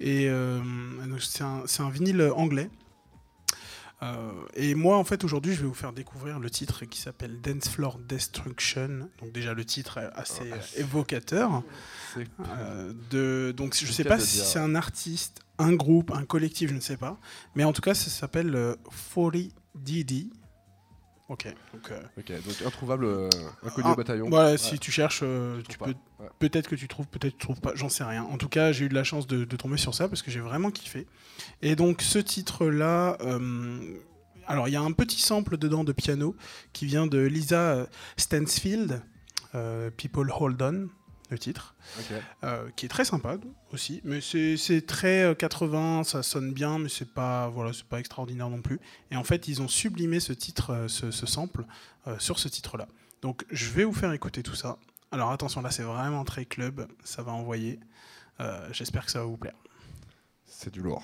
Et euh, c'est un, c'est un vinyle anglais. Euh, et moi, en fait, aujourd'hui, je vais vous faire découvrir le titre qui s'appelle Dance Floor Destruction. Donc déjà, le titre est assez euh, évocateur. Euh, de, donc je C'est sais pas si c'est un artiste, un groupe, un collectif, je ne sais pas. Mais en tout cas, ça s'appelle euh, 40DD. Ok. Donc, euh, Ok, donc introuvable, euh, inconnu ah, au bataillon. Voilà, Ouais, si tu cherches, euh, tu peux. Ouais. Peut-être que tu trouves, peut-être que tu trouves pas, j'en sais rien. En tout cas, j'ai eu de la chance de, de tomber sur ça parce que j'ai vraiment kiffé. Et donc, ce titre-là, euh, alors il y a un petit sample dedans de piano qui vient de Lisa Stansfield, euh, People Hold On, le titre, euh, qui est très sympa aussi. Mais c'est très euh, 80, ça sonne bien, mais c'est pas, voilà, c'est pas extraordinaire non plus. Et en fait, ils ont sublimé ce titre, euh, ce, ce sample, euh, sur ce titre-là. Donc, je vais vous faire écouter tout ça. Alors attention, là c'est vraiment très club, ça va envoyer. Euh, J'espère que ça va vous plaire. C'est du lourd.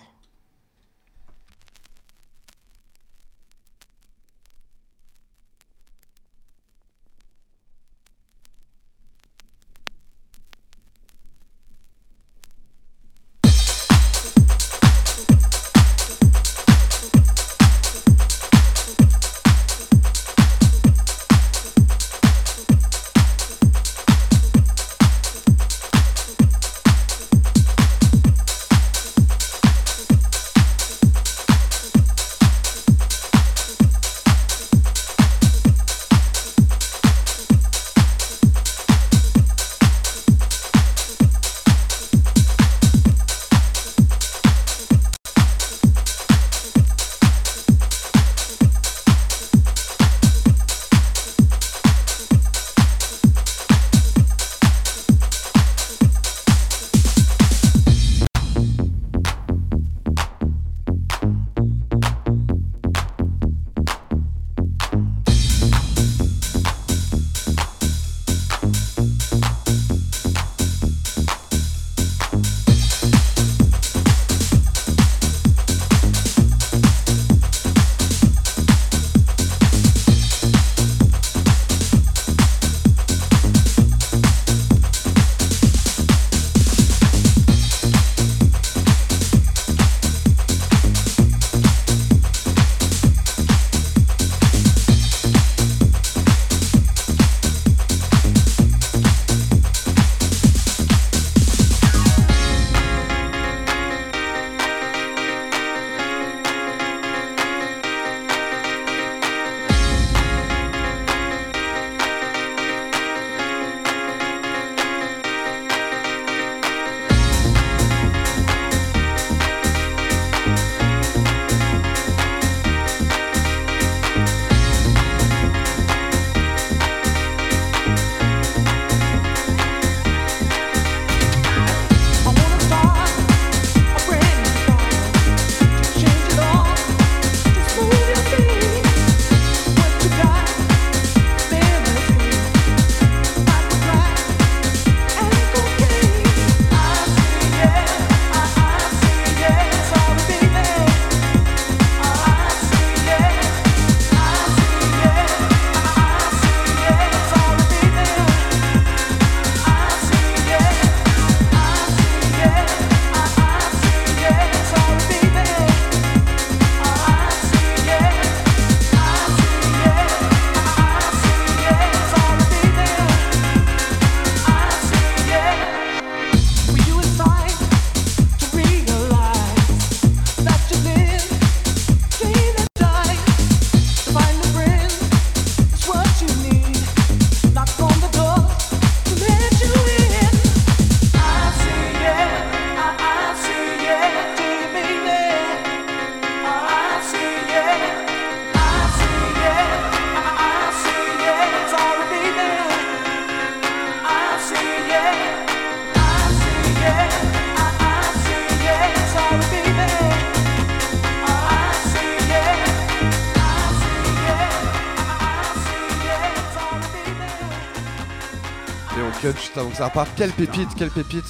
Repart. Quelle pépite, quelle pépite.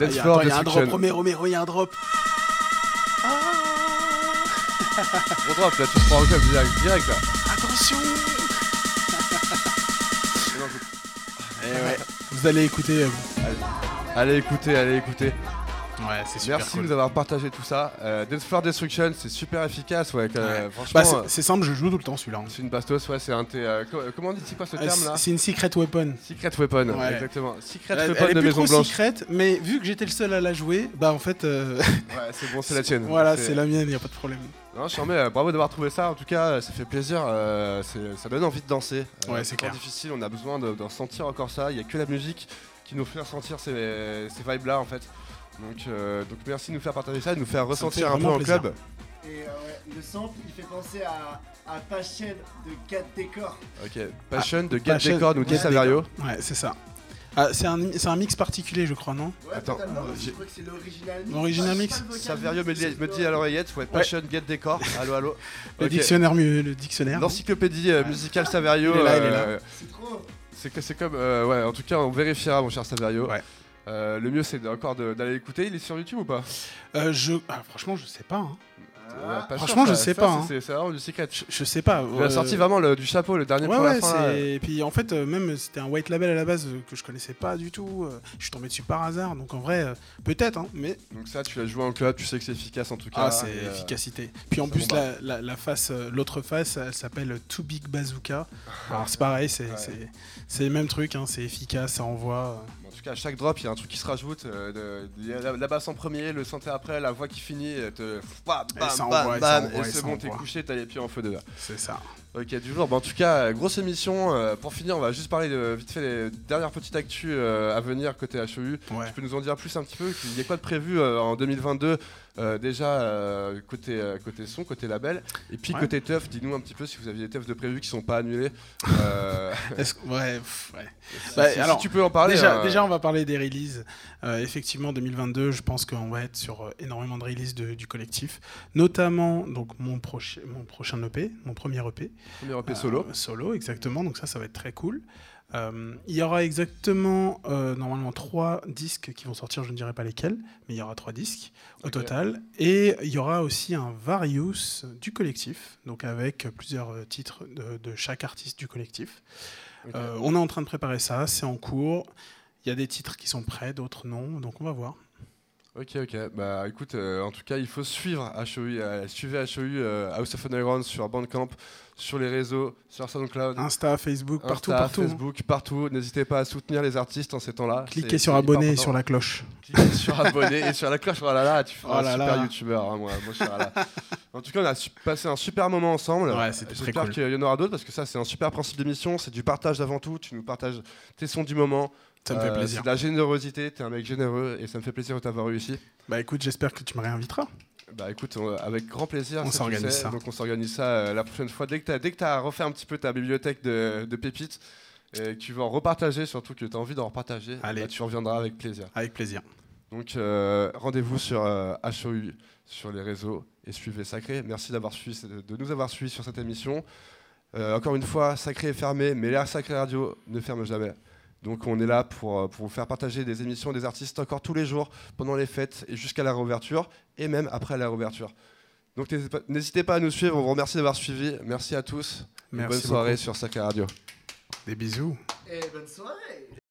Ah, Dance y a- Floor attends, y a un drop. Romero, Romero, il y a un drop. Gros drop, là, tu te prends au club direct, direct là. Attention Eh ouais. Vous allez écouter. vous. Allez écouter, allez écouter. Ouais, c'est super Merci cool. de nous avoir partagé tout ça. Euh, Dance Floor Destruction, c'est super efficace, ouais. que- Ouais. Franchement, Bah, c'est- euh, c'est simple, je joue tout le temps celui-là. c'est une bastos, ouais, c'est un euh, co- comment on dit quoi ce Euh, terme là? c'est une secret weapon. Secret Weapon, Ouais. exactement. Secret Elle, Weapon elle est de plus Maison trop Blanche. secret, mais vu que j'étais le seul à la jouer, bah en fait, euh, Ouais, c'est bon, c'est la tienne. voilà, c'est la mienne, y a pas de problème. Non, je remets, euh, bravo d'avoir trouvé ça. En tout cas, euh, ça fait plaisir. euh, ça donne envie de danser. Euh, Ouais, c'est clair. difficile, on a besoin de, d'en sentir encore ça. Il n'y a que la musique qui nous fait ressentir ces, ces vibes-là, en fait. Donc, euh, donc merci de nous faire partager ça, de nous faire ressentir un peu en plaisir. club. Et euh, ouais, le sample, il fait penser à, à Passion de 4 décors. Ok, Passion de Get Passion- Decor, nous dit Saverio. Ouais, c'est ça. Ah, c'est un, c'est un mix particulier, je crois, non? Ouais, Attends, totalement. euh, Je crois que c'est l'original mix. L'original mix Saverio me me dit à l'oreillette, ouais, Passion Get Decor. Allô, allô. Le Ok. dictionnaire, le dictionnaire. L'encyclopédie euh, musicale Saverio. Il est là, il est là. C'est trop. C'est que c'est comme euh, ouais en tout cas on vérifiera mon cher Saverio. Ouais. Euh, le mieux c'est encore d'aller l'écouter. Il est sur YouTube ou pas? Euh, je... ah, franchement, je sais pas. hein. Pas Franchement, sûr, je ça- sais ça, pas, c'est- hein. C'est vraiment du secret. Je, je sais pas. Il a euh, sorti vraiment le- du chapeau le dernier Ouais, pour ouais, la fin. là. c'est... Et puis en fait, euh, même c'était un white label à la base que je connaissais pas du tout. je suis tombé dessus par hasard, donc en vrai, peut-être, hein, mais Donc ça tu l'as joué en club, tu sais que c'est efficace en tout cas. ah, c'est euh, efficacité. Puis en plus, la, la, la face, l'autre face, elle s'appelle Too Big Bazooka. Alors c'est pareil, c'est, Ouais. c'est, c'est le même truc, hein, c'est efficace, ça envoie. En tout cas à chaque drop il y a un truc qui se rajoute. euh, de- la, la basse en premier, le synthé après, la voix qui finit, et te bam bam et bam, ça envoie, et et c'est ça bon t'es couché, t'as les pieds en feu de verre. C'est ça. Ok, du jour. Bah, en tout cas, grosse émission. Euh, pour finir, on va juste parler de, vite fait les dernières petites actus euh, à venir côté HEU. Ouais. Tu peux nous en dire plus un petit peu Il y a quoi de prévu euh, en 2022 euh, Déjà, euh, côté, euh, côté son, côté label. Et puis Ouais. côté teuf, dis-nous un petit peu si vous aviez des teufs de prévus qui sont pas annulés. Est-ce que- ouais, pff, ouais. Bah, si, alors, tu peux en parler. déjà, déjà, on va parler des releases. Effectivement, 2022, je pense qu'on va être sur énormément de releases de- du collectif, notamment donc mon, proche- mon prochain EP, mon premier EP. premier EP solo. Solo, exactement. Donc ça, ça va être très cool. Euh, il y aura exactement, euh, normalement, trois disques qui vont sortir, je ne dirai pas lesquels, mais il y aura trois disques au total. Et il y aura aussi un Various du collectif, donc avec plusieurs titres de, de chaque artiste du collectif. Euh, on est en train de préparer ça, c'est en cours. Il y a des titres qui sont prêts, d'autres non, donc on va voir. Ok, ok. Bah écoute, euh, en tout cas, il faut suivre HEU. euh, suivez HEU euh, House of Underground sur Bandcamp, sur les réseaux, sur SoundCloud. Insta, Facebook, partout, Insta, partout. hein. Facebook, partout. N'hésitez pas à soutenir les artistes en ces temps-là. Cliquez sur abonner et sur la cloche. Cliquez sur abonner et sur la cloche. Voilà, là, tu feras Oh un là super là. youtubeur. hein, moi, moi, je là. En tout cas, on a passé un super moment ensemble. Ouais, J'espère cool. qu'il y en aura d'autres parce que ça, c'est un super principe d'émission. C'est du partage avant tout. Tu nous partages tes sons du moment. Ça me fait Euh, plaisir. C'est de la générosité. T'es un mec généreux et ça me fait plaisir de t'avoir eu ici. Bah écoute, j'espère que tu me réinviteras. Bah écoute, on- avec grand plaisir. On s'organise ça. Donc on s'organise ça euh, la prochaine fois. Dès que tu as, as refait un petit peu ta bibliothèque de, de pépites et que tu veux en repartager, surtout que tu as envie d'en repartager, Allez. bah, tu reviendras avec plaisir. Avec plaisir. Donc euh, rendez-vous sur euh, HOU sur les réseaux et suivez Sacré. Merci d'avoir suivi, de nous avoir suivis sur cette émission. Euh, encore une fois, Sacré est fermé, mais l'air Sacré Radio ne ferme jamais. Donc on est là pour, euh, pour vous faire partager des émissions des artistes encore tous les jours, pendant les fêtes et jusqu'à la réouverture, et même après la réouverture. Donc n'hésitez pas- à nous suivre, on vous remercie d'avoir suivi. Merci à tous. et Merci bonne soirée beaucoup. sur Sacré Radio. Des bisous. Et bonne soirée.